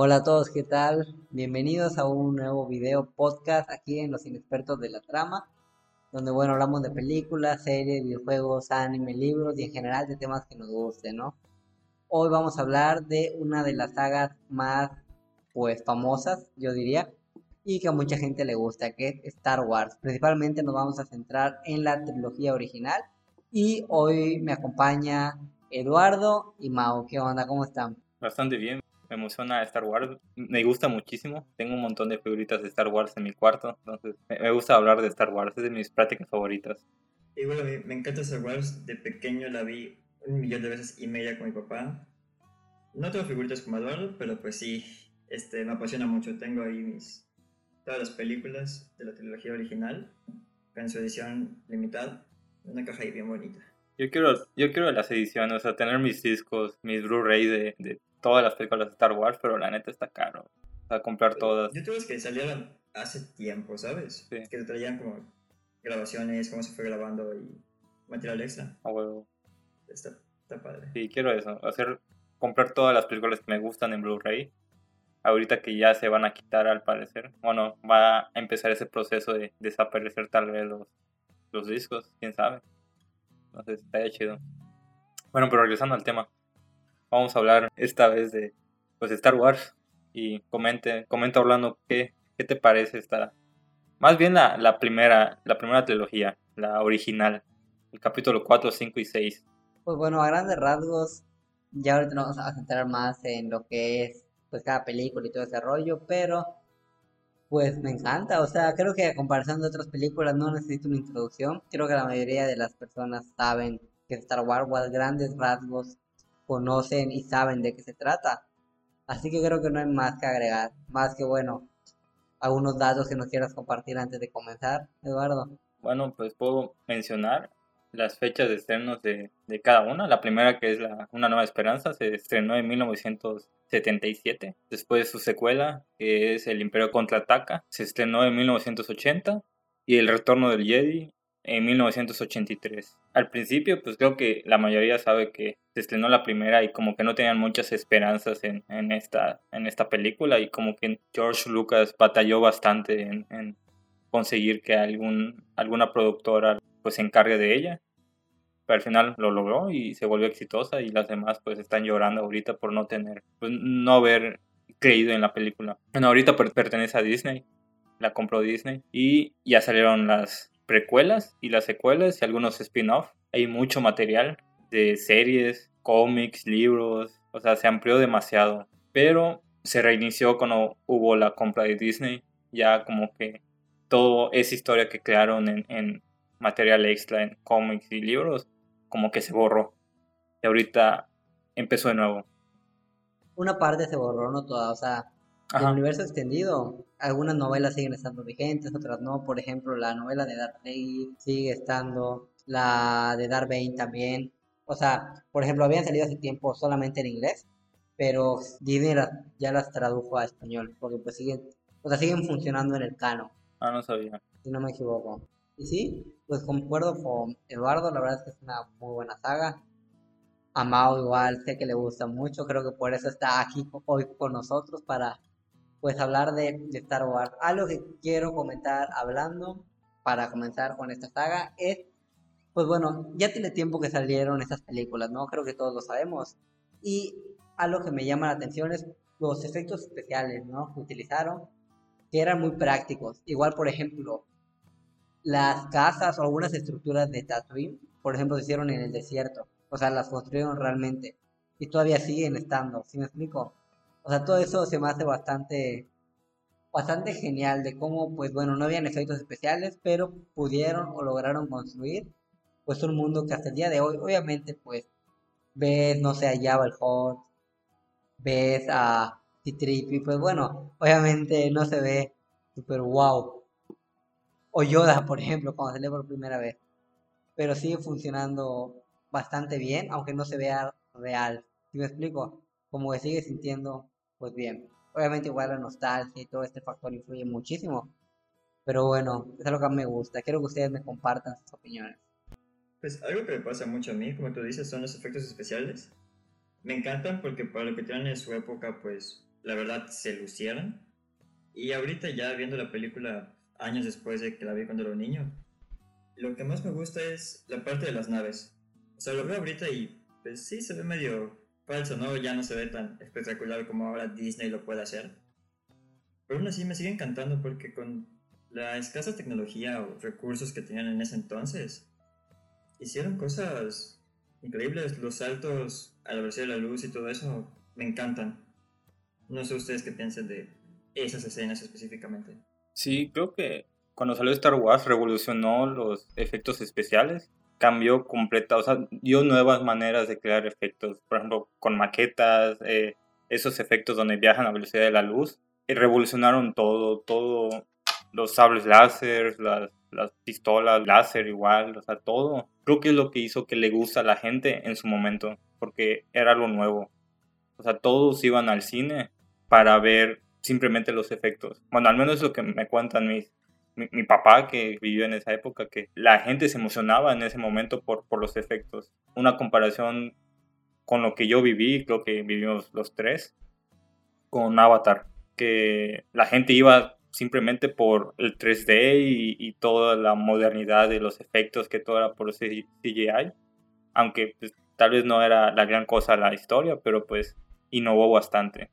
Hola a todos, ¿qué tal? Bienvenidos a un nuevo video podcast aquí en Los Inexpertos de la Trama, donde bueno, hablamos de películas, series, videojuegos, anime, libros y en general de temas que nos gusten, ¿no? Hoy vamos a hablar de una de las sagas más pues famosas, yo diría, y que a mucha gente le gusta, que es Star Wars. Principalmente nos vamos a centrar en la trilogía original y hoy me acompaña Eduardo y Mao. ¿Qué onda? ¿Cómo están? Bastante bien. Me emociona Star Wars. Me gusta muchísimo. Tengo un montón de figuritas de Star Wars en mi cuarto. Entonces, me gusta hablar de Star Wars. Es de mis prácticas favoritas. Y bueno, me encanta Star Wars. De pequeño la vi un millón de veces y media con mi papá. No tengo figuritas como Eduardo, pero pues sí, este, me apasiona mucho. Tengo ahí mis, todas las películas de la trilogía original en su edición limitada. Una caja ahí bien bonita. Yo quiero, yo quiero las ediciones, o sea, tener mis discos, mis Blu-ray de, de, todas las películas de Star Wars, pero la neta está caro. O sea, comprar todas. Yo tuve que salieron hace tiempo, ¿sabes? Que te traían como grabaciones, cómo se fue grabando y material extra. A huevo. Está, está padre. Sí, quiero eso. Hacer, comprar todas las películas que me gustan en Blu-ray. Ahorita que ya se van a quitar al parecer. Bueno, va a empezar ese proceso de desaparecer tal vez los, los discos, quién sabe. Entonces, está chido. Bueno, pero regresando al tema, vamos a hablar esta vez de pues, Star Wars. Y comente, comenta hablando qué, qué te parece esta. Más bien la, la, primera, la primera trilogía, la original, el capítulo 4, 5 y 6. Pues bueno, a grandes rasgos, ya ahorita nos vamos a centrar más en lo que es pues cada película y todo ese rollo, pero pues me encanta, o sea, creo que a comparación de otras películas no necesito una introducción. Creo que la mayoría de las personas saben que Star Wars, grandes rasgos, conocen y saben de qué se trata. Así que creo que no hay más que agregar, más que bueno, algunos datos que nos quieras compartir antes de comenzar, Eduardo. Bueno, pues puedo mencionar las fechas de estrenos de, de cada una. La primera, que es la, Una Nueva Esperanza, se estrenó en 1977. Después su secuela, que es El Imperio Contraataca, se estrenó en 1980. Y El Retorno del Jedi en 1983. Al principio, pues creo que la mayoría sabe que se estrenó la primera y como que no tenían muchas esperanzas en, en esta, en esta película y como que George Lucas batalló bastante en, conseguir que algún, alguna productora pues se encargue de ella. Pero al final lo logró y se volvió exitosa y las demás pues están llorando ahorita por no tener, pues no haber creído en la película. Bueno, ahorita pertenece a Disney, la compró Disney y ya salieron las precuelas y las secuelas y algunos spin-off. Hay mucho material de series, cómics, libros, o sea, se amplió demasiado. Pero se reinició cuando hubo la compra de Disney, ya como que todo esa historia que crearon en, en material extra, en cómics y libros, como que se borró. Y ahorita empezó de nuevo. Una parte se borró, no toda. O sea, el universo extendido, algunas novelas siguen estando vigentes, otras no. Por ejemplo, la novela de Darth Vader sigue estando, la de Darth Bane también. O sea, por ejemplo, habían salido hace tiempo solamente en inglés, pero Disney ya las tradujo a español, porque pues siguen, o sea, siguen funcionando en el cano. Ah, no sabía. Si no me equivoco. Y sí, pues concuerdo con Eduardo, la verdad es que es una muy buena saga. A Mao igual sé que le gusta mucho, creo que por eso está aquí hoy con nosotros para pues hablar de, de Star Wars. Algo que quiero comentar hablando para comenzar con esta saga es, pues bueno, ya tiene tiempo que salieron estas películas, ¿no? Creo que todos lo sabemos. Y algo que me llama la atención es los efectos especiales, ¿no? Que utilizaron, que eran muy prácticos. Igual, por ejemplo, las casas o algunas estructuras de Tatooine, por ejemplo, se hicieron en el desierto. O sea, las construyeron realmente. Y todavía siguen estando, ¿sí me explico? O sea, todo eso se me hace bastante, bastante genial de cómo, pues bueno, no habían efectos especiales, pero pudieron o lograron construir, pues un mundo que hasta el día de hoy, obviamente, pues, ves, no sé, a Java el Hot, ves a Citripi, pues bueno, obviamente no se ve super wow. O Yoda, por ejemplo, cuando salió por primera vez. Pero sigue funcionando bastante bien, aunque no se vea real. ¿Sí me explico? Como que sigue sintiendo pues bien. Obviamente igual la nostalgia y todo este factor influye muchísimo. Pero bueno, es lo que me gusta. Quiero que ustedes me compartan sus opiniones. Pues algo que me pasa mucho a mí, como tú dices, son los efectos especiales. Me encantan porque para lo que tienen en su época, pues la verdad se lucieron. Y ahorita ya viendo la película años después de que la vi cuando era un niño, lo que más me gusta es la parte de las naves. O sea, lo veo ahorita y pues sí se ve medio falso, ¿no? Ya no se ve tan espectacular como ahora Disney lo puede hacer. Pero aún así me sigue encantando porque con la escasa tecnología o recursos que tenían en ese entonces, hicieron cosas increíbles. Los saltos a la velocidad de la luz y todo eso me encantan. No sé ustedes qué piensan de esas escenas específicamente. Sí, creo que cuando salió Star Wars revolucionó los efectos especiales, cambió completa, o sea, dio nuevas maneras de crear efectos, por ejemplo, con maquetas, eh, esos efectos donde viajan a velocidad de la luz, y revolucionaron todo, todo, los sables láser, las, las pistolas láser igual, o sea, todo. Creo que es lo que hizo que le gusta a la gente en su momento, porque era algo nuevo. O sea, todos iban al cine para ver simplemente los efectos. Bueno, al menos es lo que me cuentan mis, mi, papá que vivió en esa época, que la gente se emocionaba en ese momento por, por los efectos. Una comparación con lo que yo viví, creo que vivimos los tres, con Avatar, que la gente iba simplemente por el 3D y, toda la modernidad de los efectos, que todo era por CGI, aunque pues, tal vez no era la gran cosa la historia, pero pues innovó bastante.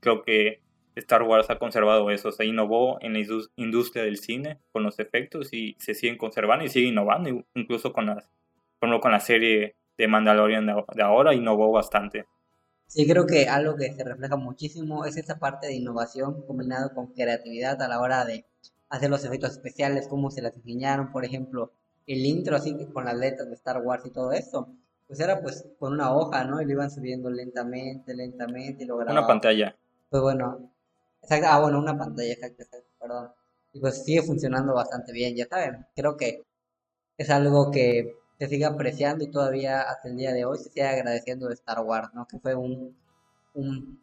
Creo que Star Wars ha conservado eso, se innovó en la industria del cine con los efectos y se siguen conservando y sigue innovando, incluso con las, con la serie de Mandalorian de, ahora innovó bastante. Sí, creo que algo que se refleja muchísimo es esa parte de innovación combinado con creatividad a la hora de hacer los efectos especiales, cómo se las ingeniaron, por ejemplo, el intro así con las letras de Star Wars y todo eso, pues era pues con una hoja, ¿no? Y lo iban subiendo lentamente, lentamente y lo grababan. Una pantalla. Pues bueno, ah, bueno, una pantalla, exacto, perdón. Y pues sigue funcionando bastante bien, ya saben. Creo que es algo que se sigue apreciando y todavía hasta el día de hoy se sigue agradeciendo de Star Wars, ¿no? Que fue un, un,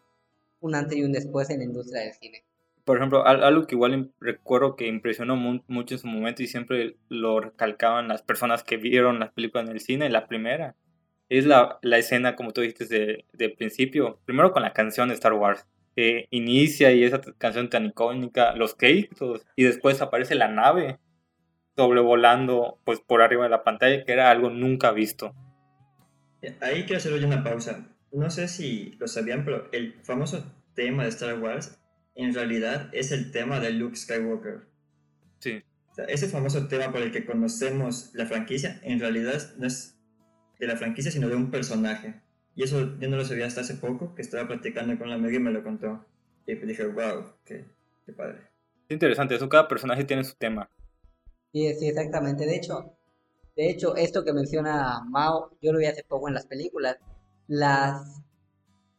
un antes y un después en la industria del cine. Por ejemplo, algo que igual recuerdo que impresionó mucho en su momento y siempre lo recalcaban las personas que vieron las películas en el cine, la primera, es la, la escena, como tú dijiste, de, de principio, primero con la canción de Star Wars que inicia y esa canción tan icónica, los créditos, y después aparece la nave sobrevolando pues por arriba de la pantalla, que era algo nunca visto. Ahí quiero hacer una pausa. No sé si lo sabían, pero el famoso tema de Star Wars en realidad es el tema de Luke Skywalker. Sí. ese famoso tema por el que conocemos la franquicia, en realidad no es de la franquicia, sino de un personaje. Y eso yo no lo sabía hasta hace poco, que estaba practicando con la amiga y me lo contó. Y pues dije, wow, qué, qué padre. Es interesante, eso cada personaje tiene su tema. Sí, sí, exactamente. De hecho, de hecho, esto que menciona Mao, yo lo vi hace poco en las películas. Las,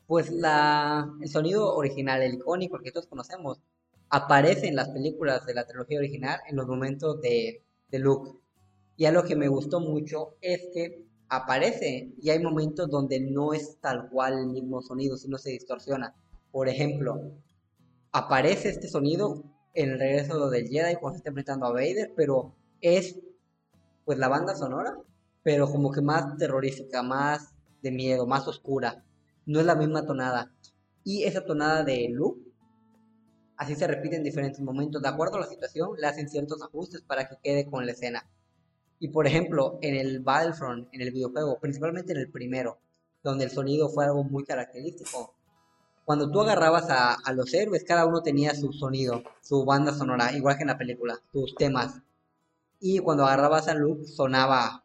pues la, el sonido original, el icónico que todos conocemos, aparece en las películas de la trilogía original en los momentos de, de Luke. Y algo que me gustó mucho es que aparece y hay momentos donde no es tal cual el mismo sonido, sino se distorsiona. Por ejemplo, aparece este sonido en el regreso del Jedi cuando se está enfrentando a Vader, pero es pues la banda sonora, pero como que más terrorífica, más de miedo, más oscura. No es la misma tonada. Y esa tonada de Luke, así se repite en diferentes momentos. De acuerdo a la situación, le hacen ciertos ajustes para que quede con la escena. Y por ejemplo, en el Battlefront, en el videojuego, principalmente en el primero, donde el sonido fue algo muy característico. Cuando tú agarrabas a, a los héroes, cada uno tenía su sonido, su banda sonora, igual que en la película, sus temas. Y cuando agarrabas a Luke, sonaba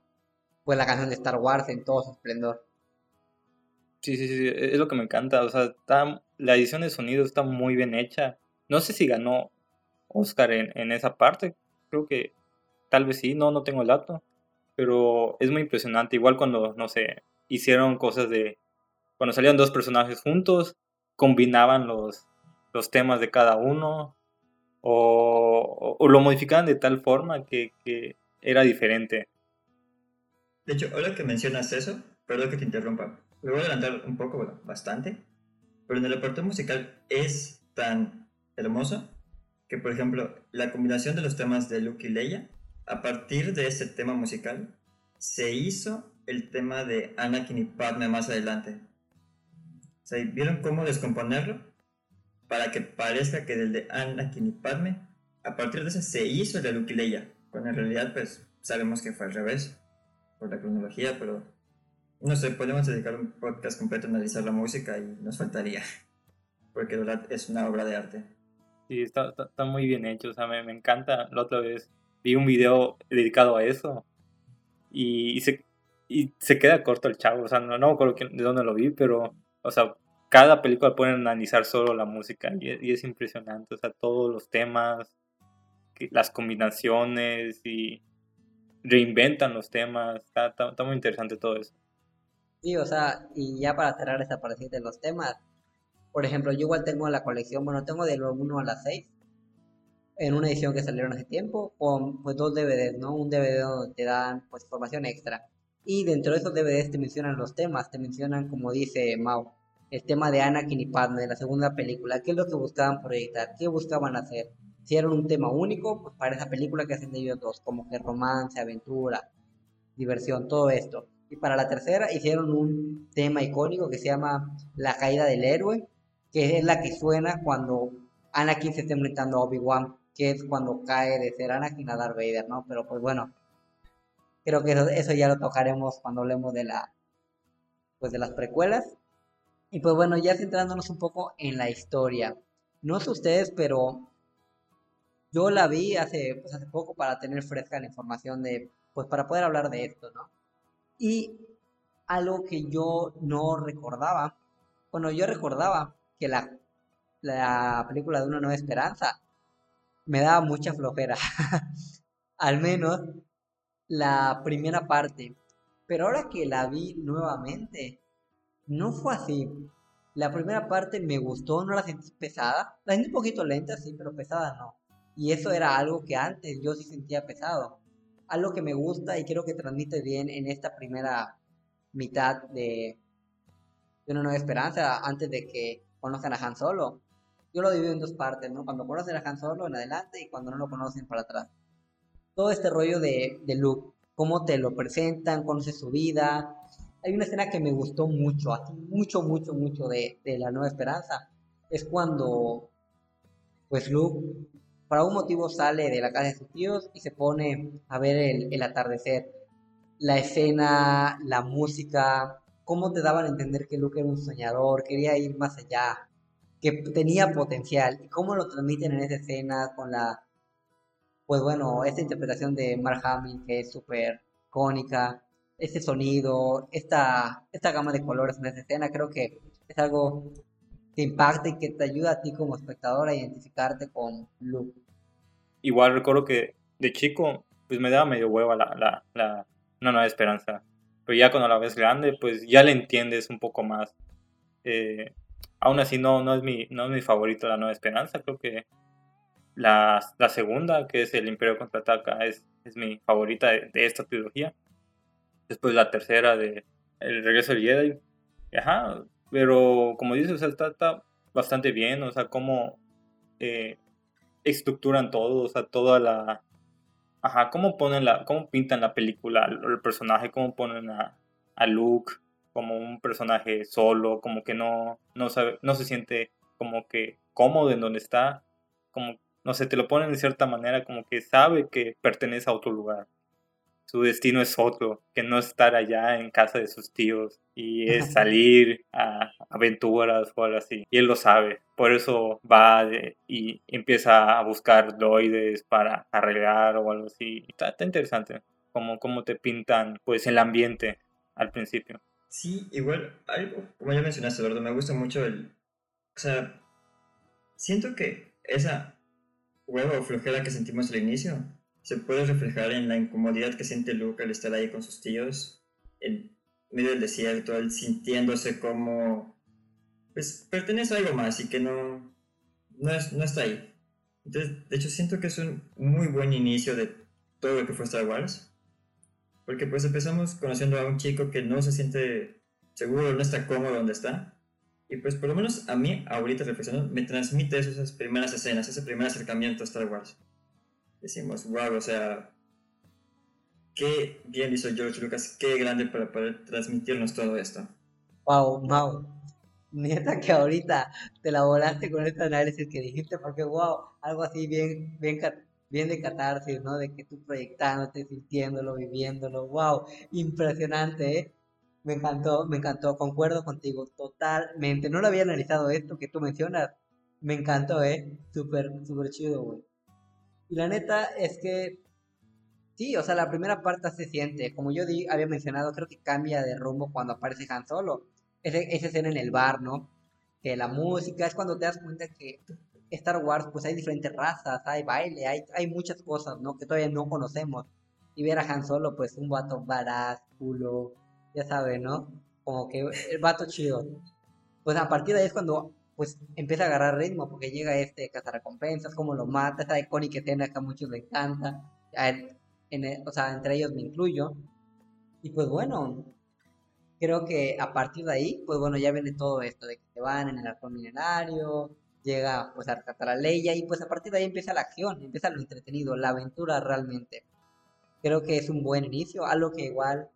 pues la canción de Star Wars en todo su esplendor. Sí, sí, sí, es lo que me encanta. O sea, está, la edición de sonido está muy bien hecha. No sé si ganó Oscar en, en esa parte. Creo que Tal vez sí, no, no tengo el dato. Pero es muy impresionante. Igual cuando, no sé, hicieron cosas de... Cuando salían dos personajes juntos, combinaban los, los temas de cada uno. O, lo modificaban de tal forma que, era diferente. De hecho, ahora que mencionas eso, perdón que te interrumpa, me voy a adelantar un poco, bueno, bastante, pero en el apartado musical es tan hermoso que, por ejemplo, la combinación de los temas de Luke y Leia a partir de ese tema musical, se hizo el tema de Anakin y Padme más adelante. ¿vieron cómo descomponerlo? para que parezca que del de Anakin y Padme, a partir de ese se hizo el de Luke y Leia, cuando en realidad pues sabemos que fue al revés, por la cronología, pero no sé, podemos dedicar un podcast completo a analizar la música y nos faltaría, porque de es una obra de arte. Sí, está, muy bien hecho, o sea, me, encanta. La otra vez vi un video dedicado a eso y, se, y se queda corto el chavo, o sea, no, no me acuerdo de dónde lo vi, pero, o sea, cada película pueden analizar solo la música y, es impresionante, o sea, todos los temas, las combinaciones y reinventan los temas, está, está muy interesante todo eso. Sí, o sea, y ya para cerrar esta parte de los temas, por ejemplo, yo igual tengo la colección, bueno, tengo del 1 a la 6, en una edición que salieron hace tiempo, con pues dos DVDs, ¿no? Un DVD donde te dan pues información extra. Y dentro de esos DVDs te mencionan los temas, te mencionan, como dice Mau, el tema de Anakin y Padme de la segunda película, qué es lo que buscaban proyectar, qué buscaban hacer. Si un tema único, pues para esa película que hacen de ellos dos, como que romance, aventura, diversión, todo esto. Y para la tercera hicieron un tema icónico que se llama La caída del héroe, que es la que suena cuando Anakin se está enfrentando a Obi-Wan, que es cuando cae de ser Anakin a Darth Vader, ¿no? Pero pues bueno, creo que eso, ya lo tocaremos cuando hablemos de la pues de las precuelas. Y pues bueno, ya centrándonos un poco en la historia. No sé ustedes, pero yo la vi hace, pues hace poco para tener fresca la información de, pues para poder hablar de esto, ¿no? Y algo que yo no recordaba, bueno, yo recordaba que la, la película de Una Nueva Esperanza me daba mucha flojera, al menos la primera parte. Pero ahora que la vi nuevamente, no fue así. La primera parte me gustó, no la sentí pesada. La sentí un poquito lenta, sí, pero pesada no. Y eso era algo que antes yo sí sentía pesado algo que me gusta y creo que transmite bien en esta primera mitad de, de una nueva esperanza antes de que conozcan a Han Solo. Yo lo divido en dos partes, ¿no? Cuando conocen a Han Solo en adelante y cuando no lo conocen para atrás. Todo este rollo de, de Luke, cómo te lo presentan, conoces su vida. Hay una escena que me gustó mucho, mucho, mucho, mucho de, de la nueva esperanza. Es cuando, pues Luke por algún motivo sale de la casa de sus tíos y se pone a ver el, atardecer. La escena, la música, cómo te daban a entender que Luke era un soñador, quería ir más allá, que tenía potencial, y cómo lo transmiten en esa escena con la, pues bueno, esta interpretación de Mark Hamill que es súper cónica, ese sonido, esta, esta gama de colores en esa escena, creo que es algo que impacta y que te ayuda a ti como espectador a identificarte con Luke. Igual recuerdo que de chico, pues me daba medio hueva la, la, la una nueva esperanza. Pero ya cuando la ves grande, pues ya le entiendes un poco más. Eh, aún así no, no, es mi, no es mi favorito la nueva esperanza. Creo que la, la segunda, que es el Imperio Contraataca, es, es mi favorita de, esta trilogía. Después la tercera de El Regreso del Jedi. Ajá, pero como dices, o sea, está, bastante bien, o sea, cómo eh, estructuran todo, o sea, toda la... Ajá, cómo ponen la, cómo pintan la película, el personaje, cómo ponen a, a Luke como un personaje solo, como que no, no, sabe, no se siente como que cómodo en donde está, como, no sé, te lo ponen de cierta manera, como que sabe que pertenece a otro lugar su destino es otro, que no estar allá en casa de sus tíos y es salir a aventuras o algo así. Y él lo sabe, por eso va y empieza a buscar droides para arreglar o algo así. Está, interesante como, como te pintan pues el ambiente al principio. Sí, igual, algo, como ya mencionaste, Eduardo, me gusta mucho el... O sea, siento que esa hueva o flojera que sentimos al inicio se puede reflejar en la incomodidad que siente Luke al estar ahí con sus tíos, en medio del desierto, él sintiéndose como, pues, pertenece a algo más y que no, no, es, no está ahí. Entonces, de hecho, siento que es un muy buen inicio de todo lo que fue Star Wars, porque pues empezamos conociendo a un chico que no se siente seguro, no está cómodo donde está, y pues por lo menos a mí, ahorita reflexionando, me transmite esas primeras escenas, ese primer acercamiento a Star Wars decimos, wow, o sea, qué bien hizo George Lucas, qué grande para poder transmitirnos todo esto. Wow, wow. Neta que ahorita te la volaste con este análisis que dijiste, porque wow, algo así bien, bien, bien de catarsis, ¿no? De que tú proyectándote, sintiéndolo, viviéndolo, wow, impresionante, ¿eh? Me encantó, me encantó, concuerdo contigo, totalmente. No lo había analizado esto que tú mencionas, me encantó, ¿eh? Súper, súper chido, güey. Y la neta es que, sí, o sea, la primera parte se siente, como yo había mencionado, creo que cambia de rumbo cuando aparece Han Solo esa escena en el bar, ¿no? Que la música es cuando te das cuenta que Star Wars, pues hay diferentes razas, hay baile, hay, hay muchas cosas, ¿no? Que todavía no conocemos. Y ver a Han Solo, pues un vato baraz, culo, ya sabes, ¿no? Como que el vato chido. Pues a partir de ahí es cuando pues empieza a agarrar ritmo, porque llega este recompensas, como lo mata, esa icónica escena que a muchos les encanta, en, o sea, entre ellos me incluyo. Y pues bueno, creo que a partir de ahí, pues bueno, ya viene todo esto de que se van en el arco milenario, llega pues a rescatar a Leia y pues a partir de ahí empieza la acción, empieza lo entretenido, la aventura realmente. Creo que es un buen inicio, algo que igual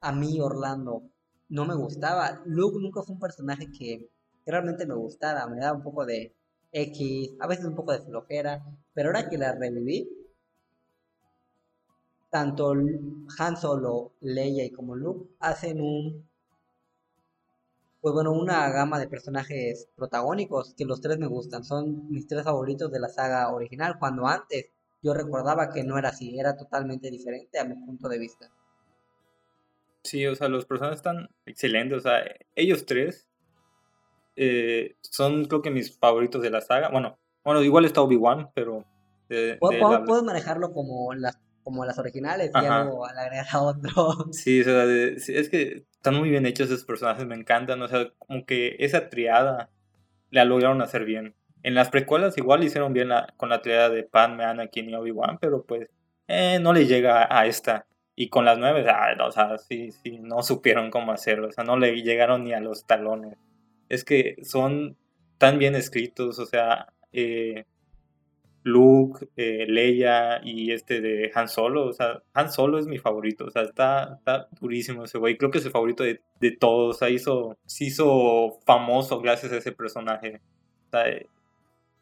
a mí Orlando no me gustaba. Luke nunca fue un personaje que, realmente me gustara, me daba un poco de X, a veces un poco de flojera, pero ahora que la reviví, tanto Han Solo, Leia y como Luke hacen un pues bueno, una gama de personajes protagónicos que los tres me gustan. Son mis tres favoritos de la saga original, cuando antes yo recordaba que no era así, era totalmente diferente a mi punto de vista. Sí, o sea, los personajes están excelentes, o sea, ellos tres eh, son creo que mis favoritos de la saga. Bueno, bueno igual está Obi-Wan, pero... Puedes manejarlo como las como las originales y algo al agregar a otro. Sí, o sea, es que están muy bien hechos esos personajes, me encantan, o sea, como que esa triada la lograron hacer bien. En las precuelas igual hicieron bien con la triada de Padme, Anakin y Obi-Wan, pero pues eh, no le llega a esta. Y con las nueve, ah, o sea, sí, sí, no supieron cómo hacerlo, o sea, no le llegaron ni a los talones. Es que son tan bien escritos, o sea, eh, Luke, eh, Leia y este de Han Solo. O sea, Han Solo es mi favorito. O sea, está, está durísimo ese güey. Creo que es el favorito de, de todos. O sea, hizo, se hizo famoso gracias a ese personaje. Eh,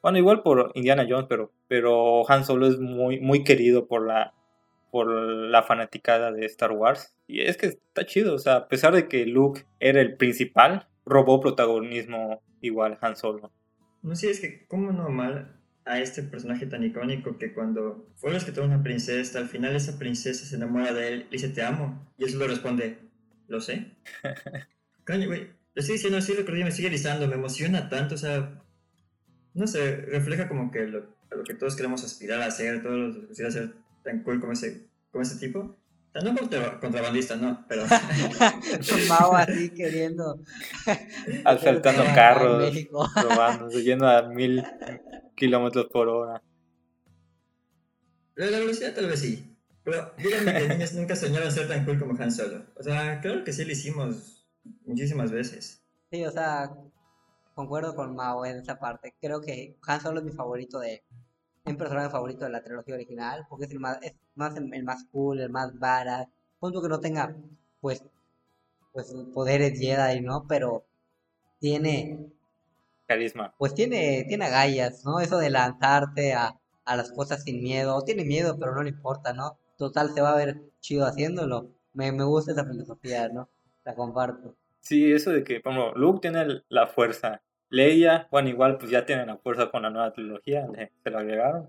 bueno, igual por Indiana Jones, pero, pero Han Solo es muy, muy querido por la, por la fanaticada de Star Wars. Y es que está chido. O sea, a pesar de que Luke era el principal, robó protagonismo igual Han Solo. No sé, es que, ¿cómo normal a este personaje tan icónico que cuando fue rescatado una princesa, al final esa princesa se enamora de él y dice te amo. Y él solo responde, lo sé. Coño, güey, lo estoy diciendo así, lo me sigue listando, me emociona tanto, o sea, no sé, refleja como que lo, a lo que todos queremos aspirar a hacer, todos quisiera ser tan cool como ese, como ese tipo. O sea, no contrabandista, no, pero... Mao así queriendo... Asaltando carros, robando, yendo a mil kilómetros por hora. La velocidad tal vez sí. Pero díganme que niños nunca soñaron ser tan cool como Han Solo. O sea, claro que sí lo hicimos muchísimas veces. Sí, o sea, concuerdo con Mao en esa parte. Creo que Han Solo es mi favorito de. Mi personaje favorito de la trilogía original. Porque es el más, es más el, más cool, el más badass. Punto que no tenga, pues, pues poderes Jedi, ¿no? Pero tiene carisma. Pues tiene, tiene agallas, ¿no? Eso de lanzarte a, las cosas sin miedo. Tiene miedo, pero no le importa, ¿no? Total, se va a ver chido haciéndolo. Me, gusta esa filosofía, ¿no? La comparto. Sí, eso de que, como Luke tiene la fuerza. Leia, bueno, igual pues ya tiene la fuerza con la nueva trilogía, se lo agregaron.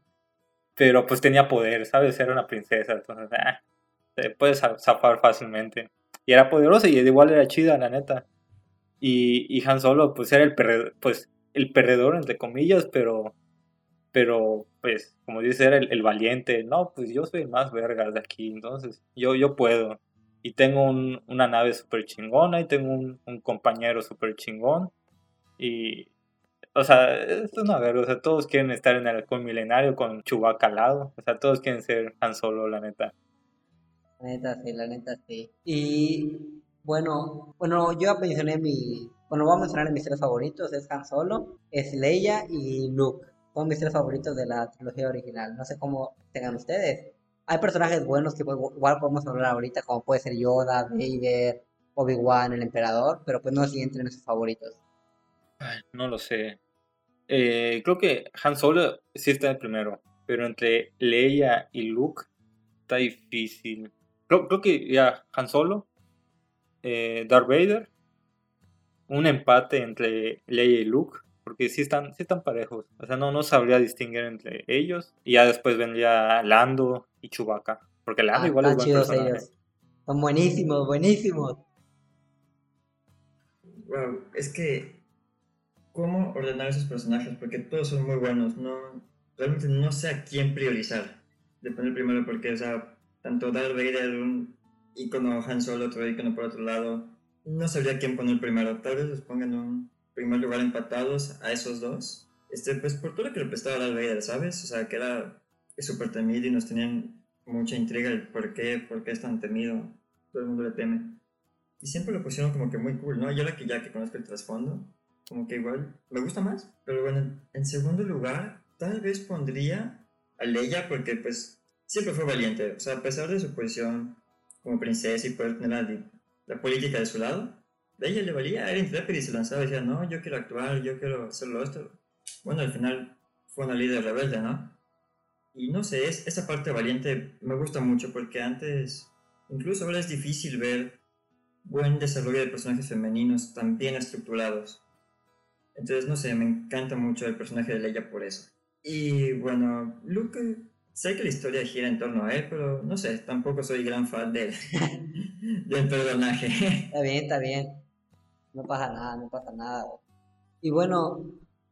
Pero pues tenía poder, ¿sabes? Era una princesa, entonces, ah, se puede zafar fácilmente. Y era poderosa y igual era chida, la neta. Y, y Han Solo, pues era el perdedor, pues, el perdedor, entre comillas, pero, pero, pues, como dice, era el, valiente. No, pues yo soy el más verga de aquí, entonces yo, yo puedo. Y tengo una nave súper chingona y tengo un, compañero súper chingón. Y, o sea, esto es una verga. O sea, todos quieren estar en el halcón milenario con Chewbacca al lado. O sea, todos quieren ser Han Solo, la neta. La neta sí, la neta sí. Y bueno, bueno, yo mencioné mi. Bueno, voy a mencionar mis tres favoritos: es Han Solo, es Leia y Luke. Son mis tres favoritos de la trilogía original. No sé cómo tengan ustedes. Hay personajes buenos que igual podemos hablar ahorita, como puede ser Yoda, Vader, Obi-Wan, el Emperador, pero pues no si entren en sus favoritos. no lo sé. Eh, creo que Han Solo sí está el primero, pero entre Leia y Luke está difícil. Creo, creo que ya Han Solo, eh, Darth Vader, un empate entre Leia y Luke, porque sí están, sí están parejos. O sea, no, no sabría distinguir entre ellos. Y ya después vendría Lando y Chewbacca, porque Lando Ah, igual es están buen personaje. ellos. Son buenísimos, buenísimos. Wow, es que. ¿Cómo ordenar esos personajes? Porque todos son muy buenos. No, realmente no sé a quién priorizar. De poner primero, porque, o sea, tanto Darth Vader, un icono Han Solo, otro icono por otro lado. No sabría quién poner primero. Tal vez los pongan en un primer lugar empatados a esos dos. Este, pues por todo lo que le prestaba Darth Vader, ¿sabes? O sea, que era súper temido y nos tenían mucha intriga el por qué, por qué es tan temido. Todo el mundo le teme. Y siempre lo pusieron como que muy cool, ¿no? Yo ahora que ya que conozco el trasfondo, como que igual me gusta más. Pero bueno, en segundo lugar, tal vez pondría a Leia porque pues siempre fue valiente. O sea, a pesar de su posición como princesa y poder tener la, política de su lado, a ella le valía, era intrépida y se lanzaba y decía, no, yo quiero actuar, yo quiero hacerlo esto. Bueno, al final fue una líder rebelde, ¿no? Y no sé, es, esa parte valiente me gusta mucho porque antes, incluso ahora es difícil ver buen desarrollo de personajes femeninos tan bien estructurados. Entonces, no sé, me encanta mucho el personaje de Leia por eso. Y bueno, Luke, sé que la historia gira en torno a él, pero no sé, tampoco soy gran fan del, del personaje. Está bien, está bien. No pasa nada, no pasa nada. Y bueno,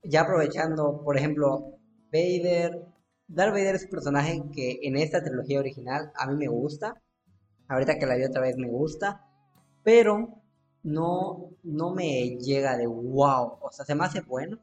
ya aprovechando, por ejemplo, Vader. Darth Vader es un personaje que en esta trilogía original a mí me gusta. Ahorita que la vi otra vez me gusta. Pero no, no me llega de wow. O sea, se me hace bueno.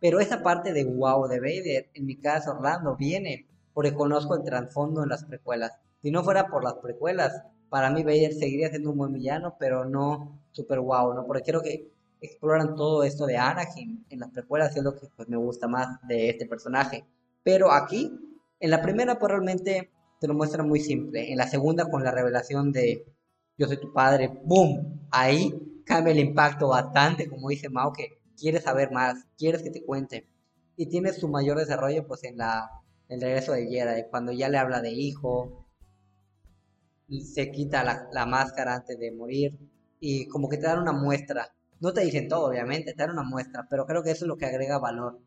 Pero esa parte de wow de Vader, en mi caso Orlando, viene porque conozco el trasfondo en las precuelas. Si no fuera por las precuelas, para mí Vader seguiría siendo un buen villano, pero no super wow, ¿no? Porque quiero que exploran todo esto de Anakin en las precuelas, es lo que pues, me gusta más de este personaje. Pero aquí, en la primera, pues realmente te lo muestra muy simple. En la segunda, con la revelación de yo soy tu padre, ¡boom! Ahí cambia el impacto bastante, como dice Mao, que quieres saber más, quieres que te cuente. Y tiene su mayor desarrollo, pues en la el regreso de Jedi, cuando ya le habla de hijo, se quita la, la máscara antes de morir, y como que te dan una muestra. No te dicen todo, obviamente, te dan una muestra, pero creo que eso es lo que agrega valor.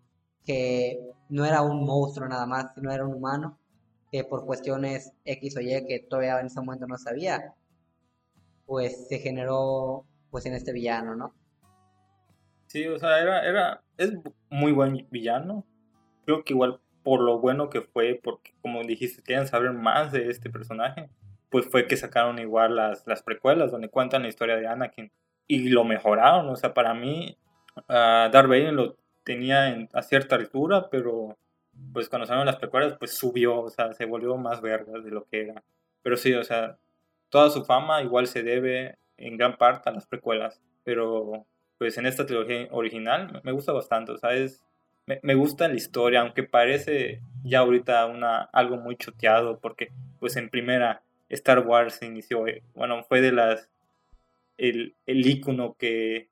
Que no era un monstruo nada más, sino era un humano, que por cuestiones X o Y que todavía en ese momento no sabía, pues se generó pues en este villano, ¿no? Sí, o sea, era, era, es muy buen villano. Creo que igual por lo bueno que fue, porque como dijiste, quieren saber más de este personaje, pues fue que sacaron igual las, las precuelas donde cuentan la historia de Anakin y lo mejoraron. O sea, para mí, uh, Darth Vader lo tenía en, a cierta altura, pero pues cuando salieron las precuelas, pues subió, o sea, se volvió más verga de lo que era. Pero sí, o sea, toda su fama igual se debe en gran parte a las precuelas, pero pues en esta trilogía original me gusta bastante, o sea, es, me, me, gusta la historia, aunque parece ya ahorita una, algo muy choteado, porque pues en primera Star Wars se inició, eh, bueno, fue de las, el, el ícono que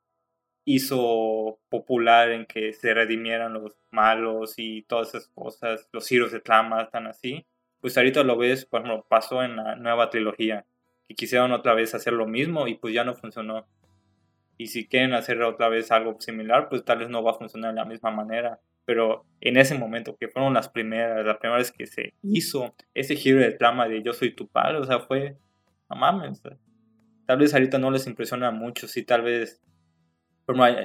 hizo popular en que se redimieran los malos y todas esas cosas, los heroes de trama están así, pues ahorita lo ves, por ejemplo, pasó en la nueva trilogía, que quisieron otra vez hacer lo mismo y pues ya no funcionó. Y si quieren hacer otra vez algo similar, pues tal vez no va a funcionar de la misma manera. Pero en ese momento, que fueron las primeras, las primeras que se hizo ese giro de trama de yo soy tu padre, o sea, fue, no mames. Tal vez ahorita no les impresiona mucho, sí, tal vez.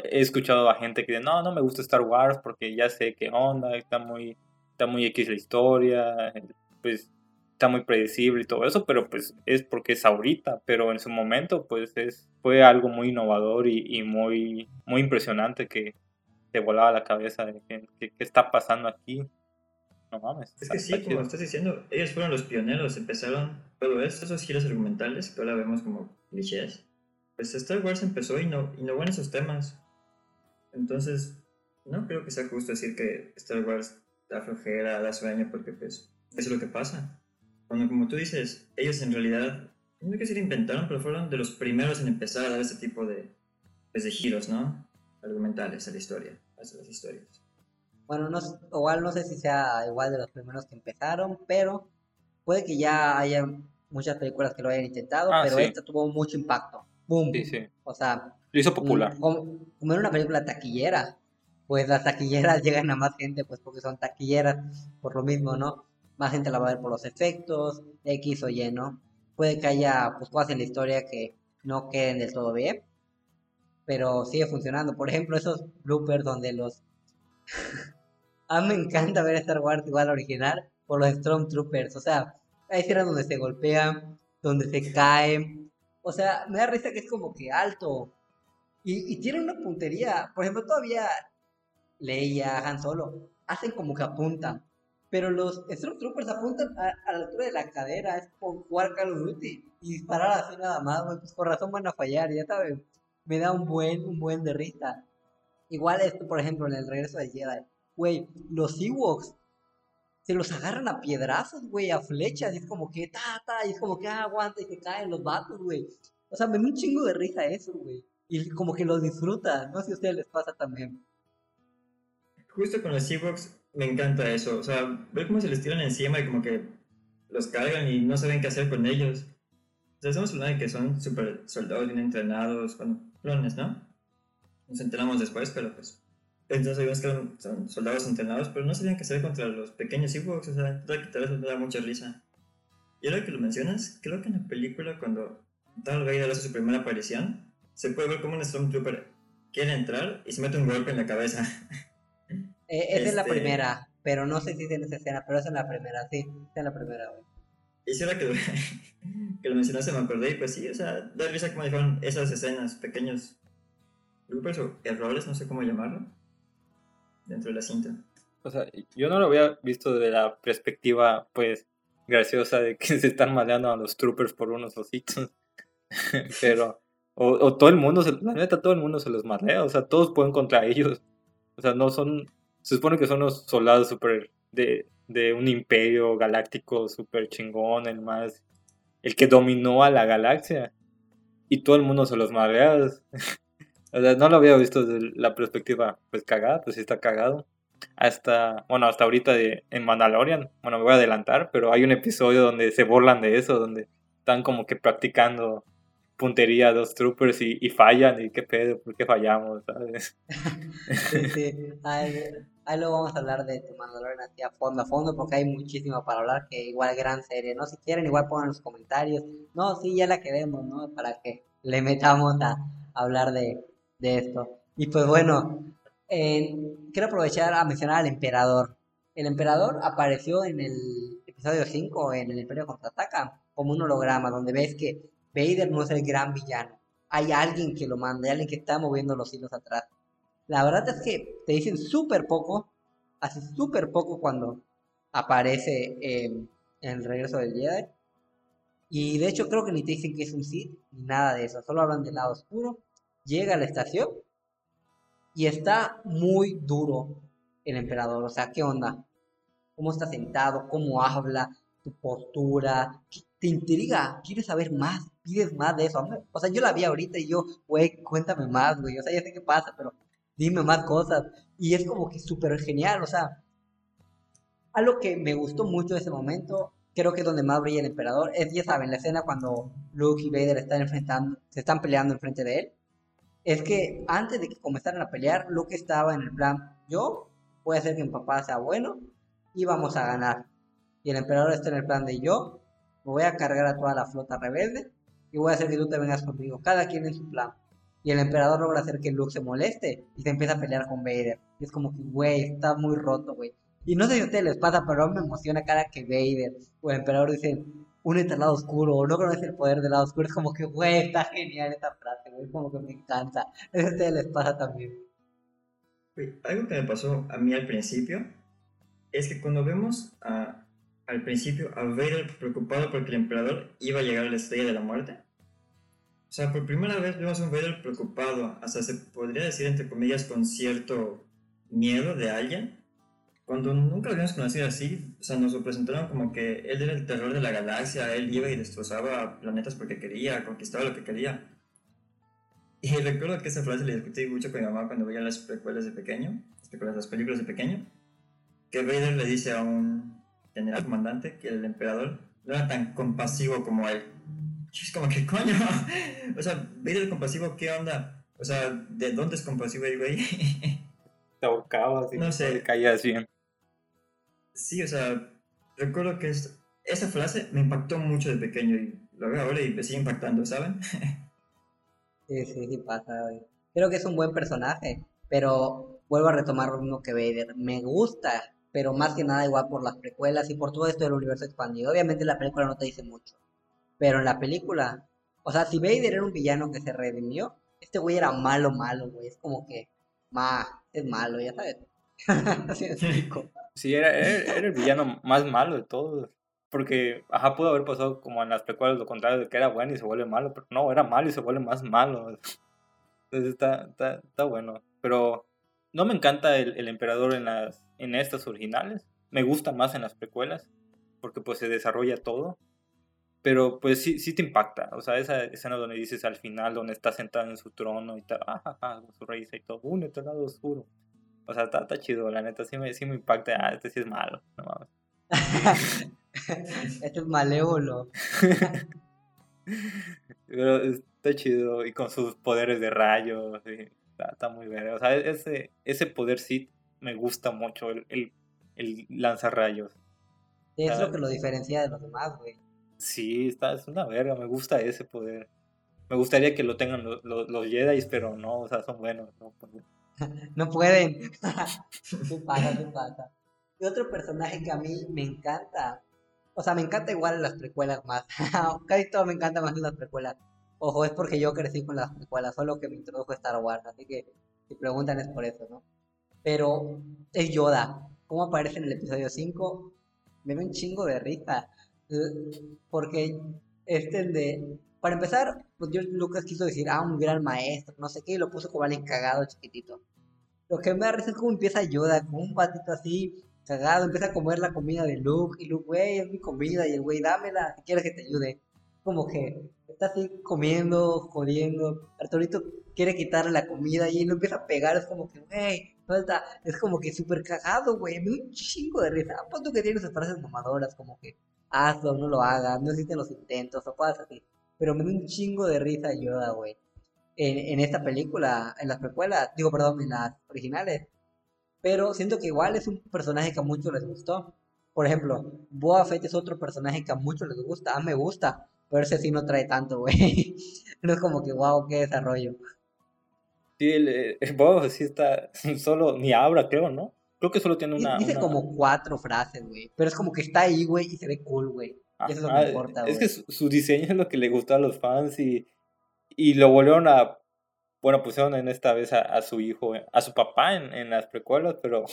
He escuchado a gente que dice, no, no me gusta Star Wars porque ya sé qué onda, está muy, está muy X la historia, pues está muy predecible y todo eso, pero pues es porque es ahorita, pero en su momento pues es, fue algo muy innovador y, y muy, muy impresionante que te volaba la cabeza de qué está pasando aquí. No mames. Es que sí, como estás diciendo, ellos fueron los pioneros, empezaron todo esto, esos giros argumentales que ahora vemos como clichés. Pues Star Wars empezó y no innovó en esos temas. Entonces, no creo que sea justo decir que Star Wars da flojera, da sueño, porque pues eso es lo que pasa. Cuando, como tú dices, ellos en realidad, no sé si lo inventaron, pero fueron de los primeros en empezar a dar ese tipo de, pues, de giros, ¿no? argumentales a la historia, a las historias. Bueno, no, igual no sé si sea igual de los primeros que empezaron, pero puede que ya haya muchas películas que lo hayan intentado, Ah, pero sí. esta tuvo mucho impacto. Boom. Sí, sí. O sea, Lo hizo popular. Como, como era una película taquillera, pues las taquilleras llegan a más gente, pues porque son taquilleras, por lo mismo, ¿no? Más gente la va a ver por los efectos, X o Y, ¿no? Puede que haya pues cosas en la historia que no queden del todo bien, pero sigue funcionando. Por ejemplo, esos bloopers donde los... a mí me encanta ver Star Wars igual original por los Stormtroopers, o sea, hay escenas donde se golpean, donde se caen, o sea, me da risa que es como que alto, y tiene una puntería. Por ejemplo, todavía Leia, Han Solo, hacen como que apuntan. Pero los Stormtroopers apuntan a, la altura de la cadera. Es como jugar Call of Duty y disparar así nada más, güey. Pues por razón van a fallar, ya saben. Me da un buen, un buen de risa. Igual esto, por ejemplo, en el regreso de Jedi. Güey, los Ewoks se los agarran a piedrazos, güey, a flechas. Y es como que, ta, ta, y es como que, ah, aguanta, y se caen los vatos, güey. O sea, me da un chingo de risa eso, güey. Y como que lo disfrutan. No sé si a ustedes les pasa también. Justo con los Ewoks me encanta eso. O sea, ver cómo se les tiran encima y como que los cargan y no saben qué hacer con ellos. O sea, estamos hablando de que son super soldados bien entrenados, bueno, clones, ¿no? Nos enteramos después, pero pues. Entonces vemos que son soldados entrenados, pero no sabían qué hacer contra los pequeños Ewoks. O sea, quitar eso me da mucha risa. Y ahora que lo mencionas, creo que en la película, cuando Darth Vader hace su primera aparición, se puede ver como un Stormtrooper quiere entrar y se mete un golpe en la cabeza. Eh, esa es la Este- primera, pero no sé si es en esa escena, pero es en la primera, sí, es en la primera, güey. Y si ahora que, que lo mencionaste me acordé y pues sí, o sea, da risa como dejaron esas escenas, pequeños bloopers o errores, no sé cómo llamarlo, dentro de la cinta. O sea, yo no lo había visto de la perspectiva, pues, graciosa de que se están maleando a los troopers por unos ositos. Pero, o, o todo el mundo, se- la neta, todo el mundo se los malea. O sea, todos pueden contra ellos. O sea, no son, se supone que son los soldados super de, de un imperio galáctico super chingón, el más, el que dominó a la galaxia. Y todo el mundo se los malea. O sea, no lo había visto desde la perspectiva, pues cagada, pues sí está cagado hasta, bueno, hasta ahorita de, en Mandalorian, bueno, me voy a adelantar, pero hay un episodio donde se burlan de eso, donde están como que practicando puntería a dos troopers y, fallan, y qué pedo, ¿por qué fallamos? ¿sabes? Sí, sí. Ahí, ahí luego vamos a hablar de tu Mandalorian así a fondo, a fondo, porque hay muchísimo para hablar, que igual gran serie, ¿no? Si quieren, igual pongan los comentarios. No, sí, ya la queremos, ¿no? Para que le metamos a hablar de, de esto. Y pues bueno, quiero aprovechar a mencionar al emperador. El emperador apareció en el episodio 5, en el Imperio Contraataca, como un holograma, donde ves que Vader no es el gran villano. Hay alguien que lo manda, hay alguien que está moviendo los hilos atrás. La verdad es que te dicen súper poco, hace súper poco cuando aparece en el regreso del Jedi. Y de hecho creo que ni te dicen que es un Sith, ni nada de eso, solo hablan del lado oscuro. Llega a la estación y está muy duro el emperador. O sea, ¿qué onda? ¿Cómo está sentado? ¿Cómo habla? ¿Tu postura? ¿Qué- ¿Te intriga? ¿Quieres saber más? ¿Pides más de eso? Mí- O sea, yo la vi ahorita y yo, güey, cuéntame más, güey. O sea, ya sé qué pasa, pero dime más cosas. Y es como que súper genial, o sea, algo que me gustó mucho de ese momento, creo que es donde más brilla el emperador, es, ya saben, la escena cuando Luke y Vader están enfrentando, se están peleando enfrente de él, es que antes de que comenzaran a pelear, Luke estaba en el plan, yo voy a hacer que mi papá sea bueno y vamos a ganar. Y el emperador está en el plan de yo, me voy a cargar a toda la flota rebelde y voy a hacer que tú te vengas conmigo, cada quien en su plan. Y el emperador logra hacer que Luke se moleste y se empieza a pelear con Vader. Y es como que, güey, está muy roto, güey. Y no sé si a ustedes les pasa, pero a mí me emociona cada que Vader o el emperador dicen, únete al lado oscuro o no conoces el poder del lado oscuro. Es como que, güey, está genial esta frase, güey. Como que me encanta. A ustedes les pasa también. Algo que me pasó a mí al principio es que cuando vemos a- al principio a Vader preocupado porque el emperador iba a llegar a la estrella de la muerte, o sea, por primera vez vemos a un Vader preocupado, hasta se podría decir entre comillas con cierto miedo de alguien, cuando nunca lo habíamos conocido así, o sea, nos lo presentaron como que él era el terror de la galaxia, él iba y destrozaba planetas porque quería, conquistaba lo que quería. Y recuerdo que esa frase la discutí mucho con mi mamá cuando veía las precuelas de pequeño, las, las películas de pequeño, que Vader le dice a un general comandante que el emperador no era tan compasivo como él. Es como que coño, o sea, Vader compasivo, ¿qué onda? O sea, ¿de dónde es compasivo el güey? Te ahorcaba, así, no sé. caías bien. Sí, o sea, recuerdo que esa frase me impactó mucho de pequeño y lo veo ahora y me sigue impactando, ¿saben? sí, sí, sí pasa. Creo que es un buen personaje, pero vuelvo a retomar lo mismo que Vader. Me gusta, pero más que nada igual por las precuelas y por todo esto del universo expandido. Obviamente la película no te dice mucho, pero en la película, o sea, si Vader era un villano que se redimió, este güey era malo, malo, güey. Es como que, ma, es malo, ya sabes. Así Sí, era, el villano más malo de todos. Porque, ajá, pudo haber pasado como en las precuelas lo contrario, de que era bueno y se vuelve malo, pero no, era malo y se vuelve más malo. Entonces está, está, está bueno. Pero no me encanta el, el, emperador en, las, en estas originales. Me gusta más en las precuelas, porque pues se desarrolla todo. Pero pues sí, sí te impacta. O sea, esa escena donde dices al final, donde está sentado en su trono y tal, ah, su risa y todo, únete al lado oscuro. O sea, está, está, chido, la neta, sí me, sí me impacta. Ah, este sí es malo, no mames. este es malévolo. Pero está chido y con sus poderes de rayos, está, muy bien. O sea, ese, ese poder sí me gusta mucho, el, el, el lanzar rayos. es lo que lo diferencia de los demás, güey. Sí, está, es una verga, me gusta ese poder. Me gustaría que lo tengan los, los, Jedi, pero no, o sea, son buenos. No, pueden. ¿Qué pasa? ¿Qué pasa? Y otro personaje que a mí me encanta, o sea, me encanta igual las precuelas más. Casi todo me encanta más en las precuelas. Ojo, es porque yo crecí con las precuelas, solo que me introdujo Star Wars, así que si preguntan es por eso, ¿no? Pero es Yoda. ¿Cómo aparece en el episodio 5? Me da un chingo de risa. Porque este de... Para empezar, pues George Lucas quiso decir, ah, un gran maestro, no sé qué, y lo puso como alguien cagado, chiquitito. Lo que me da risa es como empieza Yoda, como un patito así, cagado, empieza a comer la comida de Luke, y Luke, güey, es mi comida, y el güey, dámela, si quieres que te ayude. Como que está así comiendo, jodiendo, Arturito quiere quitarle la comida y él lo empieza a pegar, es como que, güey, falta, es como que súper cagado, güey, me da un chingo de risa. Apuesto que tiene sus frases mamadoras, como que, hazlo, no lo hagas, no existen los intentos o cosas así. Pero me da un chingo de risa Yoda, güey. En, esta película, en las precuelas, digo, perdón, en las originales. Pero siento que igual es un personaje que a muchos les gustó. Por ejemplo, Boa Fett es otro personaje que a muchos les gusta. A mí me gusta, pero ese sí no trae tanto, güey. no es como que, wow, qué desarrollo. Sí, el, el Boba sí está solo, ni habla, creo, ¿no? Creo que solo tiene una. Dice como cuatro frases, güey. Pero es como que está ahí, güey, y se ve cool, güey. Eso es lo que importa, güey. Es que su, diseño es lo que le gustó a los fans y, y lo volvieron a. Bueno, pusieron en esta vez a, su hijo, a su papá en, en, las precuelas, pero.